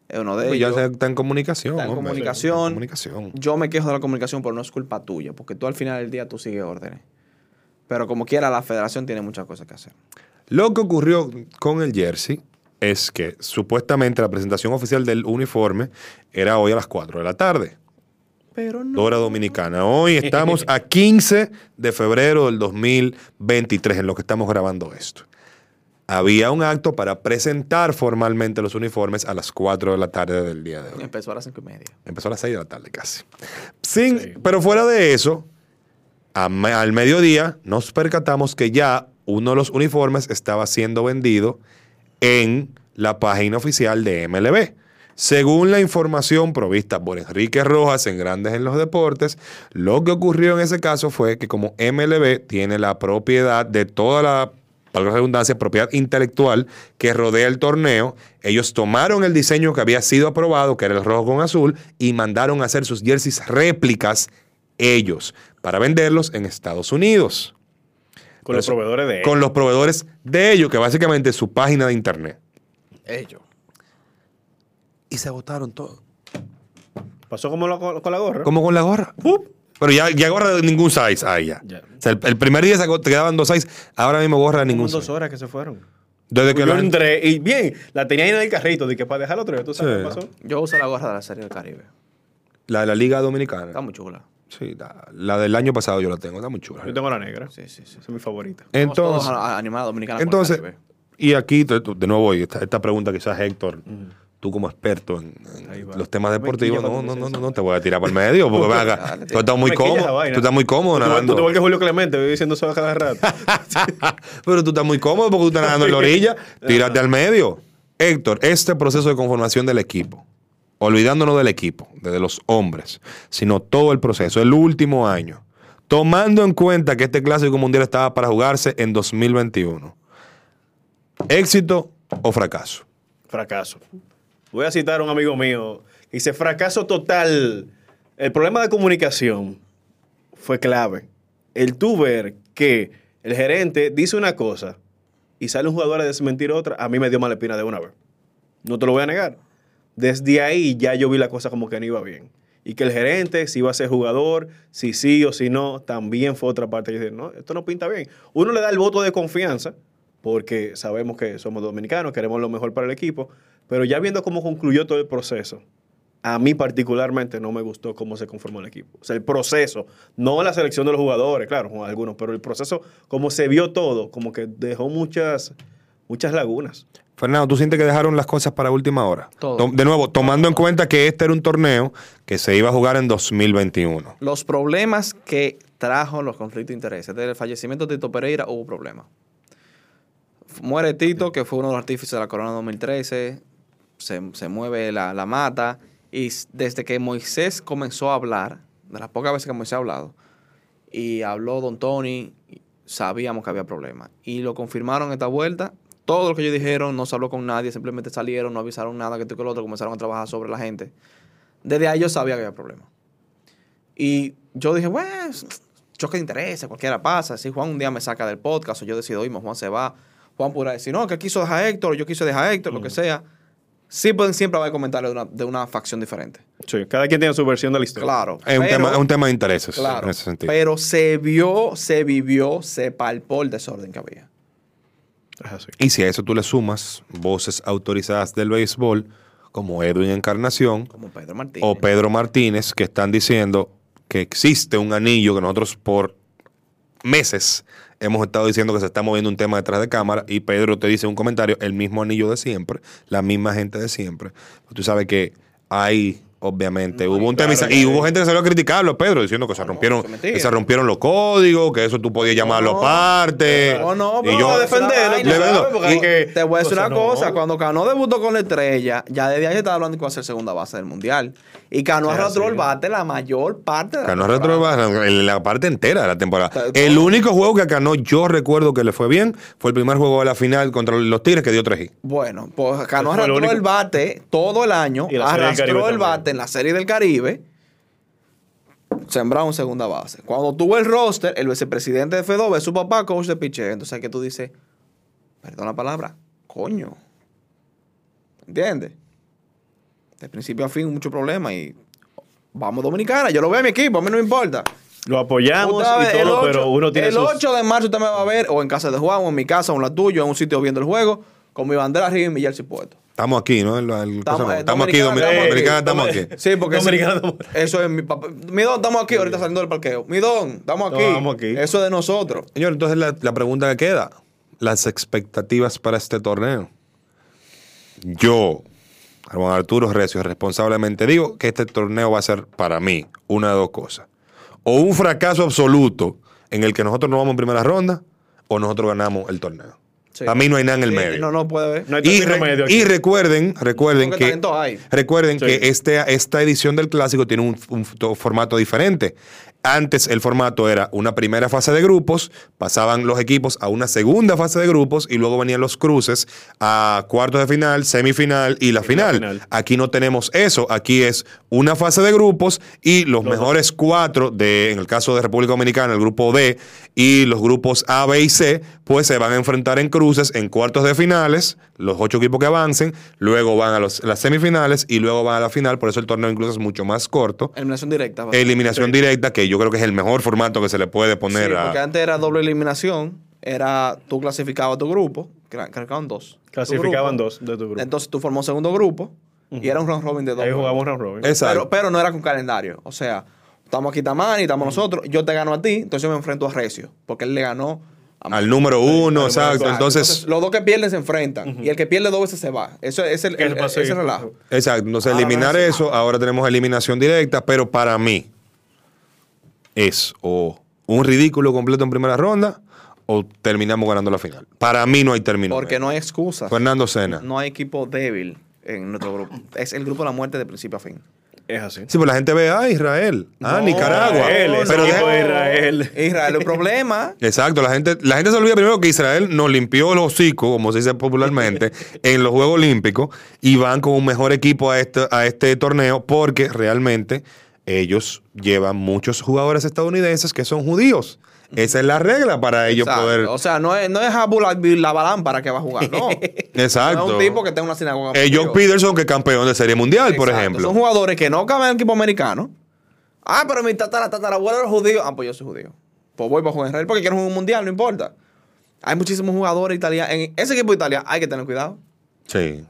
es uno de Pues ya ellos. se- está en comunicación. Está en hombre. comunicación. En comunicación. Yo me quejo de la comunicación, pero no es culpa tuya, porque tú al final del día tú sigues órdenes. Pero como quiera, la federación tiene muchas cosas que hacer. Lo que ocurrió con el jersey es que supuestamente la presentación oficial del uniforme era hoy a las 4 de la tarde. Pero no. Hora dominicana. Hoy estamos a 15 de febrero del 2023 en lo que estamos grabando esto. Había un acto para presentar formalmente los uniformes a las 4 de la tarde del día de hoy. Empezó a las cinco y media. Empezó a las 6 de la tarde casi. Sin, Pero fuera de eso, a al mediodía nos percatamos que ya uno de los uniformes estaba siendo vendido en la página oficial de MLB. Según la información provista por Enrique Rojas en Grandes en los Deportes, lo que ocurrió en ese caso fue que como MLB tiene la propiedad de toda la, valga la redundancia, propiedad intelectual que rodea el torneo, ellos tomaron el diseño que había sido aprobado, que era el rojo con azul, y mandaron a hacer sus jerseys réplicas ellos para venderlos en Estados Unidos Con los proveedores de con los proveedores de ellos, que básicamente es su página de internet. Ellos. Y se agotaron todos. Pasó como la- con la gorra. Como con la gorra. ¡Pup! Pero ya, ya gorra de ningún size ahí ya. Ya. O sea, el, el primer día te quedaban dos size, ahora mismo gorra de ningún dos size. horas que se fueron. Desde que Yo la- entré y bien, la tenía ahí en el carrito, de que para dejarlo otro día, ¿tú sabes Sí. qué pasó? Yo uso la gorra de la Serie del Caribe. la, la Liga Dominicana. Está muy chula. Sí, la, la del año pasado yo la tengo, está muy chula. Yo tengo la negra. Sí, sí, sí. Es mi favorita. Entonces, animada dominicana. entonces y aquí de nuevo esta, esta pregunta quizás Héctor, tú como experto en, los temas deportivos, no, no, no, no, no te voy a tirar por el medio, porque [LAUGHS] ven acá, Dale, tú estás muy cómodo, tú estás muy cómodo Tú- nadando. Tú, igual que Julio Clemente, voy diciendo eso a cada rato. [LAUGHS] Pero tú estás muy cómodo porque tú estás nadando en la orilla. [LAUGHS] Tírate al medio. Héctor, este proceso de conformación del equipo, olvidándonos del equipo, de los hombres, sino todo el proceso, el último año, tomando en cuenta que este clásico mundial estaba para jugarse en 2021. ¿Éxito o fracaso? fracaso. Voy a citar a un amigo mío. Dice, fracaso total. El problema de comunicación fue clave. El tú ver que el gerente dice una cosa y sale un jugador a desmentir otra, a mí me dio mala espina de una vez. No te lo voy a negar. Desde ahí ya yo vi la cosa como que no iba bien. Y que el gerente, si iba a ser jugador, si sí o si no, también fue otra parte que dice, no, esto no pinta bien. Uno le da el voto de confianza, porque sabemos que somos dominicanos, queremos lo mejor para el equipo, pero ya viendo cómo concluyó todo el proceso, a mí particularmente no me gustó cómo se conformó el equipo. O sea, el proceso, no la selección de los jugadores, claro, algunos, pero el proceso, como se vio todo, como que dejó muchas, muchas lagunas. Fernando, ¿tú sientes que dejaron las cosas para última hora? Todo. De nuevo, tomando en cuenta que este era un torneo que se iba a jugar en 2021. Los problemas que trajo los conflictos de intereses. Desde el fallecimiento de Tito Pereira hubo problemas. Muere Tito, que fue uno de los artífices de la Corona 2013. Se, se mueve la, la mata. Y desde que Moisés comenzó a hablar, de las pocas veces que Moisés ha hablado, y habló Don Tony, sabíamos que había problemas. Y lo confirmaron esta vuelta. Todo lo que ellos dijeron, no se habló con nadie, simplemente salieron, no avisaron nada, que esto y que lo otro, comenzaron a trabajar sobre la gente. Desde ahí yo sabía que había problemas. Y yo dije, bueno, choque de intereses, cualquiera pasa. Si Juan un día me saca del podcast o yo decido irme, Juan se va. Juan podrá decir, no, que quiso dejar a Héctor, yo quiso dejar a Héctor, lo que sea. Sí pueden siempre haber comentarios de una, de una facción diferente. Sí, cada quien tiene su versión de la historia. Claro. Es un, pero- tema, es un tema de intereses Claro. en ese sentido. Pero se vio, se vivió, se palpó el desorden que había. Es así. Y si a eso tú le sumas voces autorizadas del béisbol, como Edwin Encarnación Como Pedro Martínez. o Pedro Martínez, que están diciendo que existe un anillo que nosotros por meses hemos estado diciendo que se está moviendo un tema detrás de cámara y Pedro te dice un comentario, el mismo anillo de siempre, la misma gente de siempre. Tú sabes que hay, obviamente, hubo un tema y y, hubo gente que salió a criticarlo a Pedro diciendo que se rompieron, que se rompieron los códigos, que eso tú podías llamarlo No, aparte. No, no, y pero yo a defenderlo. Le porque y- te voy a decir sea, una no. cosa. Cuando Cano debutó con la estrella, ya desde ahí se estaba hablando que iba a ser segunda base del mundial. Y Cano Es arrastró el bate la mayor parte de la Cano temporada. retro en la parte entera de la temporada. El único juego que a Cano yo recuerdo que le fue bien fue el primer juego de la final contra los Tigres que dio 3 hits. Bueno, pues Cano arrastró el bate todo el año. Y Arrastró el también. En la Serie del Caribe. Sembrado en segunda base. Cuando tuvo el roster, el vicepresidente de FEDO es su papá, coach de picheo. Entonces, que tú dices, perdón la palabra, coño. ¿Entiendes? De principio a fin, mucho problema. Y vamos Dominicana. Yo lo veo a mi equipo, a mí no me importa. Lo apoyamos y todo, pero uno tiene El sus... 8 de marzo usted me va a ver, o en casa de Juan, o en mi casa, o en la tuya, o en un sitio viendo el juego, con mi bandera arriba y mi jersey puesto. Estamos aquí, ¿no? El- el- Estamos- cosa no. eh, Estamos aquí, Dominicana, estamos Dominicana, aquí. estamos aquí. Sí, porque Dominicana, eso, es mi papá. Mi don, estamos aquí ahorita saliendo del parqueo. Mi don, estamos aquí. Estamos aquí. Eso es de nosotros. Señor, entonces la, la pregunta que queda, las expectativas para este torneo. Yo, Juan Arturo Recio, responsablemente digo que este torneo va a ser para mí una de dos cosas. O un fracaso absoluto en el que nosotros no vamos en primera ronda, o nosotros ganamos el torneo. Sí. Para mí no hay nada en el Sí, medio. No, no puede ver. No hay Y, re- medio aquí. y recuerden, recuerden Porque que, recuerden Sí. que este, esta edición del clásico tiene un, formato diferente. Antes el formato era una primera fase de grupos, pasaban los equipos a una segunda fase de grupos y luego venían los cruces a cuartos de final, semifinal y la final. final. Aquí no tenemos eso. Aquí es una fase de grupos y los mejores cuatro de, en el caso de República Dominicana, el grupo D y los grupos A, B y C, pues se van a enfrentar en cruces en cuartos de finales, los ocho equipos que avancen, luego van a los- las semifinales y luego van a la final. Por eso el torneo incluso es mucho más corto. Eliminación directa. Eliminación directa, que yo creo que es el mejor formato que se le puede Sí, poner porque a. antes era doble eliminación. Era tú clasificabas tu grupo, eran dos. Clasificaban grupo. dos de tu grupo. Entonces tú formó un segundo grupo y era un round robin de dos. Ahí jugamos round robin. Exacto. Pero, pero no era con calendario. O sea, estamos aquí Tamani, estamos nosotros. Yo te gano a ti, entonces yo me enfrento a Recio. Porque él le ganó al número uno, al exacto. número Entonces, los dos que pierden se enfrentan. Y el que pierde dos veces se va. Eso es el, el- ese seguido. relajo. Exacto, entonces Ahora eliminar eso, ahora tenemos eliminación directa, pero para mí es o un ridículo completo en primera ronda o terminamos ganando la final. Para mí no hay término. Porque medio. no hay excusas. Fernando Sena. No hay equipo débil en nuestro grupo. Es el grupo de la muerte de principio a fin. Es así. Sí, pues la gente ve, ah, Israel, ah, No, Nicaragua. Israel, ese pero de Israel. Israel, el problema. [LAUGHS] Exacto, la gente, la gente se olvida primero que Israel nos limpió los hocicos, como se dice popularmente, [LAUGHS] en los Juegos Olímpicos y van con un mejor equipo a este, a este torneo porque realmente ellos llevan muchos jugadores estadounidenses que son judíos. Esa es la regla para ellos Exacto. poder. O sea, no es, no es Abu la, la Balámpara que va a jugar, no. Exacto. [LAUGHS] No es un tipo que tenga una sinagoga. Eh, contigo. Peterson, que es campeón de Serie Mundial, por ejemplo. Son jugadores que no caben en el equipo americano. Ah, pero mi tatara, tatarabuelo era judío. Ah, pues yo soy judío. Pues voy para jugar en Israel porque quiero jugar un mundial, no importa. Hay muchísimos jugadores italianos. En ese equipo de Italia hay que tener cuidado. Sí.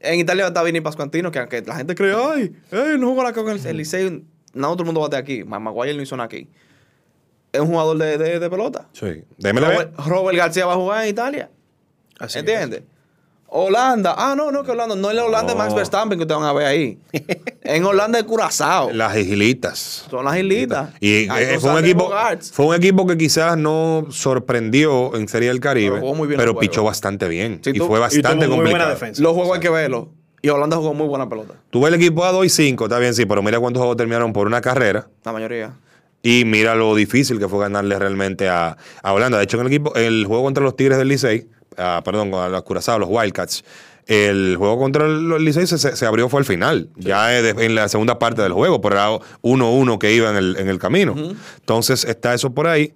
En Italia está Vini Pascuantino, que aunque la gente cree, ay, ay no jugó la con el, el Licey, no todo el mundo va de aquí. Ma- Maguire no hizo nada aquí. Es un jugador de, de, de pelota. Sí. Robert, Robert García va a jugar en Italia. Así ¿Entiendes? Holanda. Ah, no, no, que Holanda. No es la Holanda de Max. Verstappen que ustedes van a ver ahí. en Holanda es Curazao. Las islitas. Son las islitas. Y Ahí eh, no fue, un equipo, Bogarts. fue un equipo que quizás no sorprendió en Serie del Caribe, Pero jugó muy bien pero el juego. pichó bastante bien. Sí, y tú- fue y bastante muy buena complicado. defensa. Los juegos hay que verlos. Y Holanda jugó muy buena pelota. Tuve el equipo a 2 y 5, está bien, sí, pero mira cuántos juegos terminaron por una carrera. La mayoría. Y mira lo difícil que fue ganarle realmente a, a Holanda. De hecho, en el equipo, el juego contra los Tigres del Licey, ah, perdón, con los Curazao, los Wildcats, el juego contra el- los Licey se, abrió fue al final, ya eh, en la segunda parte del juego, pero era 1-1 que iba en el, en el camino. Entonces está eso por ahí.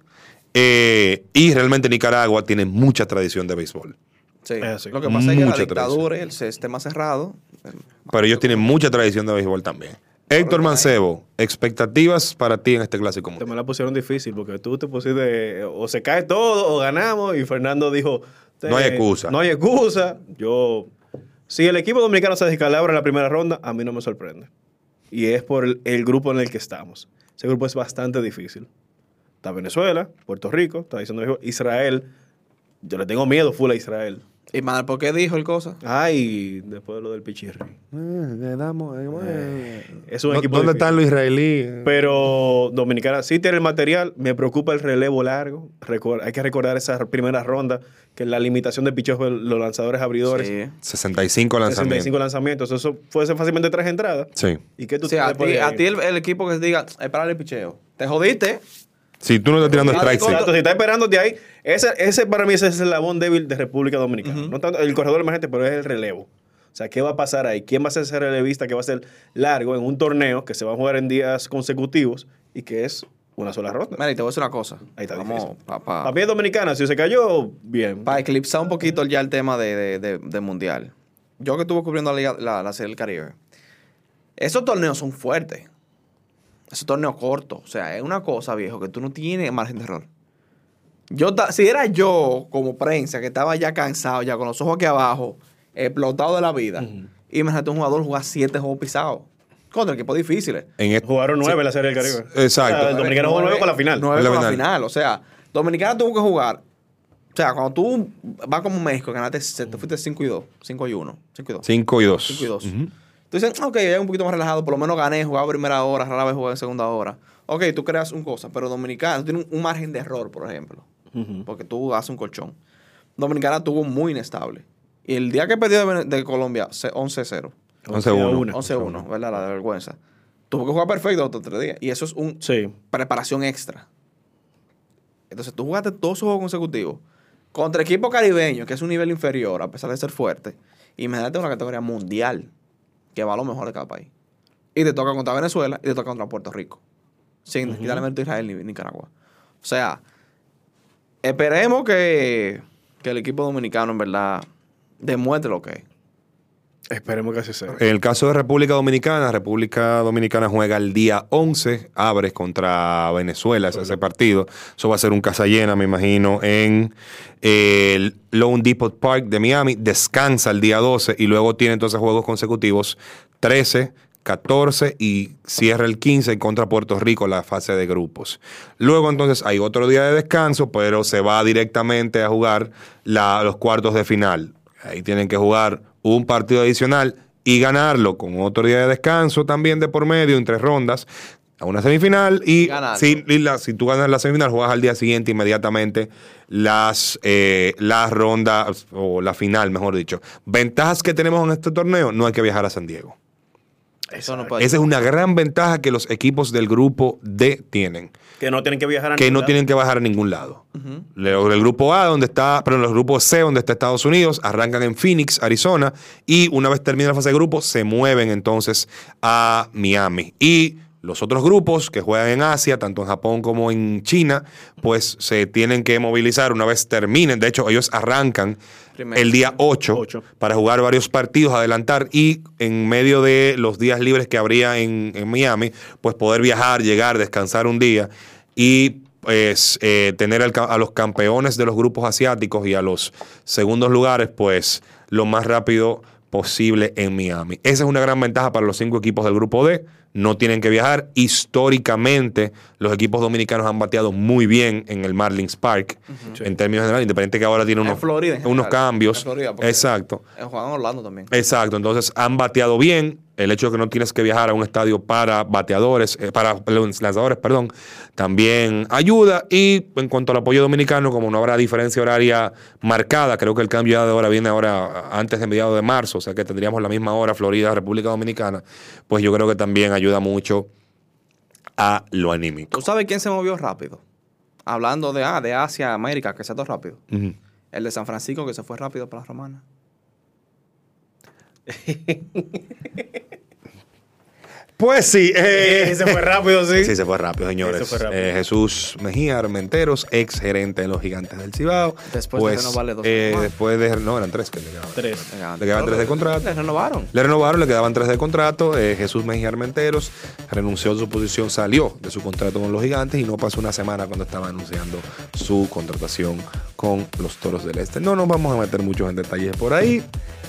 Eh, y realmente Nicaragua tiene mucha tradición de béisbol. Sí. Así. Lo que pasa es que la dictadura y el sistema cerrado. Pero ellos tienen mucha tradición de béisbol también. Héctor Mancebo, expectativas para ti en este clásico Te me la pusieron difícil porque tú te pusiste eh, o se cae todo o ganamos y Fernando dijo te- No hay excusa. No hay excusa. Yo si el equipo dominicano se descalabra en la primera ronda, a mí no me sorprende. Y es por el, el grupo en el que estamos. Ese grupo es bastante difícil. Está Venezuela, Puerto Rico, está diciendo Israel. Yo le tengo miedo full a Israel. ¿Y mal por qué dijo el cosa? Ay, después de lo del pichirri. Es un ¿Dó- equipo ¿Dónde difícil. están los israelíes? Pero Dominicana sí tiene el material. Me preocupa el relevo largo. Hay que recordar esa primera ronda, que la limitación de pichos de los lanzadores abridores. Sí. 65 lanzamientos. 65 lanzamientos. Eso puede ser fácilmente tres entradas. Sí. ¿Y qué tú Sí, a te ti, puedes a ti el, el equipo que diga, espera el picheo. Te jodiste. Si tú no estás tirando strikes. Exacto, si está esperando de ahí, ese, ese para mí ese es el labón débil de República Dominicana. No tanto el corredor emergente, pero es el relevo. O sea, ¿qué va a pasar ahí? ¿Quién va a ser ese relevista que va a ser largo en un torneo que se va a jugar en días consecutivos y que es una sola ronda? Mira, y te voy a decir una cosa. Ahí está Vamos, difícil. papá. Es dominicana, si se cayó, bien. Para eclipsar un poquito ya el tema de, de- de- de mundial. Yo que estuve cubriendo la, Liga- la, la Serie del Caribe. Esos torneos son fuertes. Esos torneos cortos. O sea, es una cosa, viejo, que tú no tienes margen de error. Yo, si era yo, como prensa, que estaba ya cansado, ya con los ojos aquí abajo, explotado de la vida, y imagínate un jugador jugar siete juegos pisados contra equipos difíciles. En este- Jugaron nueve en la Serie del Caribe. Exacto. O sea, el dominicano jugó nueve con la final. Nueve con la final. final. O sea, Dominicana tuvo que jugar. O sea, cuando tú vas como México, ganaste, te fuiste 5 y 2, 5 y 1, 5 y 2. 5 y 2. 5 y 2. Tú dices, ok, ya un poquito más relajado, por lo menos gané, jugaba primera hora, rara vez jugaba en segunda hora. Ok, tú creas un cosa, pero Dominicana tiene un, un margen de error, por ejemplo, porque tú haces un colchón. Dominicana tuvo muy inestable. Y el día que perdió de, Colombia, se- 11-0. 11-1. Una. 11-1, ¿verdad? La de vergüenza. Tuvo que jugar perfecto otros tres días. Y eso es un Sí. preparación extra. Entonces tú jugaste dos juegos consecutivos contra equipo caribeño, que es un nivel inferior, a pesar de ser fuerte. Y imagínate una categoría mundial, que va a lo mejor de cada país. Y te toca contra Venezuela y te toca contra Puerto Rico. Sin quitarle mérito a Israel ni Nicaragua. O sea, esperemos que, que el equipo dominicano en verdad demuestre lo que es. Esperemos que así sea. En el caso de República Dominicana, República Dominicana juega el día 11, abres contra Venezuela, ese, partido. Eso va a ser un casa llena, me imagino, en el Lone Depot Park de Miami. Descansa el día 12 y luego tiene entonces juegos consecutivos 13, 14 y cierra el 15 contra Puerto Rico la fase de grupos. Luego entonces hay otro día de descanso, pero se va directamente a jugar los cuartos de final. Ahí tienen que jugar un partido adicional y ganarlo con otro día de descanso también de por medio en tres rondas a una semifinal y, si, y la- si tú ganas la semifinal juegas al día siguiente inmediatamente las, eh, las rondas o la final, mejor dicho. Ventajas que tenemos en este torneo, no hay que viajar a San Diego. Eso no puede Esa es una gran ventaja que los equipos del grupo D tienen, Que no tienen que viajar a que ningún no lado. tienen que bajar a ningún lado. Los del grupo A, donde está, pero los grupos C, donde está Estados Unidos, arrancan en Phoenix, Arizona, y una vez termina la fase de grupo, se mueven entonces a Miami. Y Los otros grupos que juegan en Asia, tanto en Japón como en China, pues se tienen que movilizar una vez terminen. De hecho, ellos arrancan Primero. el día 8, Ocho. para jugar varios partidos, adelantar y en medio de los días libres que habría en, en Miami, pues poder viajar, llegar, descansar un día y pues eh, tener a los campeones de los grupos asiáticos y a los segundos lugares, pues lo más rápido posible en Miami. Esa es una gran ventaja para los cinco equipos del grupo D. No tienen que viajar. Históricamente, los equipos dominicanos han bateado muy bien en el Marlins Park, en términos generales, independiente que ahora tiene En unos, Florida, cambios. En Florida, Exacto. En Juan Orlando también. Exacto, entonces han bateado bien. El hecho de que no tienes que viajar a un estadio para bateadores, eh, para los lanzadores, perdón, también ayuda. Y en cuanto al apoyo dominicano, como no habrá diferencia horaria marcada, creo que el cambio ya de hora viene ahora antes de mediados de marzo, o sea que tendríamos la misma hora Florida, República Dominicana, pues yo creo que también ayuda mucho a lo anímico. ¿Tú sabes quién se movió rápido? Hablando de, ah, de Asia, América, que se todo rápido. El de San Francisco que se fue rápido para la romana. [LAUGHS] Pues sí, eh, [LAUGHS] Ese fue rápido, sí. Sí, se fue rápido, señores. Eso fue rápido. Eh, Jesús Mejía Armenteros, ex gerente de los Gigantes del Cibao. Después de pues, renovarle dos eh, después de. No, eran tres que le quedaban. Tres. Le quedaban tres de contrato. Le renovaron. Le renovaron, le quedaban tres de contrato. eh, Jesús Mejía Armenteros renunció a su posición, salió de su contrato con los Gigantes y no pasó una semana cuando estaba anunciando su contratación con los Toros del Este. No nos vamos a meter muchos en detalles por ahí.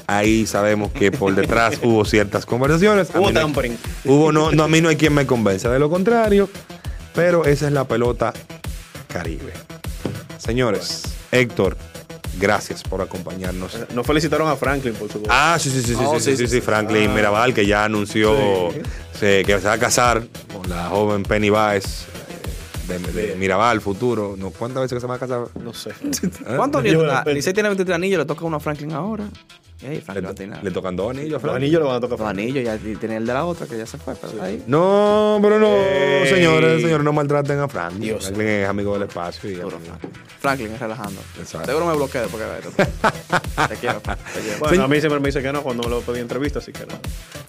Ahí sabemos que por detrás [LAUGHS] hubo ciertas conversaciones. Hubo no tampering. Hubo, no, no, a mí no hay quien me convenza de lo contrario, pero esa es la pelota Caribe. Señores, Héctor, gracias por acompañarnos. Nos felicitaron a Franklin por su Ah, sí, sí, sí, sí, Oh, sí, sí, sí, sí, Franklin Mirabal, que ya anunció Sí. que se va a casar con la joven Penny Baez de, de Mirabal, futuro. No, ¿Cuántas veces que se va a casar? No sé. [LAUGHS] ¿Eh? ¿Cuántos anillos? Licey tiene 23 anillos, le toca uno a Franklin ahora. Ey, Le, Franklin va a tener le tocan dos anillos, Los Franklin. anillos lo van a tocar. dos anillos ya y tiene el de la otra que ya se fue. Pero ahí. No, pero no, Ey. señores, señores, no maltraten a Franklin. Dios. Franklin es amigo del espacio y Duro, Franklin. Franklin es relajando. Exacto. Seguro me bloqueo porque [LAUGHS] te quiero. Te quiero. Bueno, a mí siempre me dice que no cuando me lo pedí entrevista, así que no.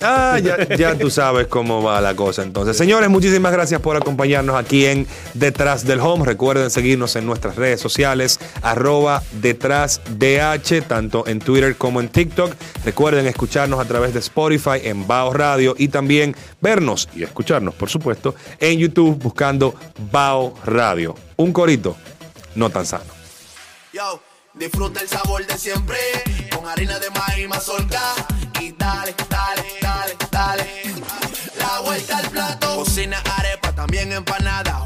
Ah, ya, ya tú sabes cómo va la cosa. Entonces, señores, muchísimas gracias por acompañarnos aquí en Detrás del Home. Recuerden seguirnos en nuestras redes sociales, arroba detrás DH, tanto en Twitter como en TikTok. Recuerden escucharnos a través de Spotify, en Bao Radio y también vernos y escucharnos, por supuesto, en YouTube buscando Bao Radio. Un corito, no tan sano. Yo, disfruta el sabor de siempre con harina de maíz mazorca y dale, dale, dale, dale. La vuelta al plato. Cocina arepa, también empanada.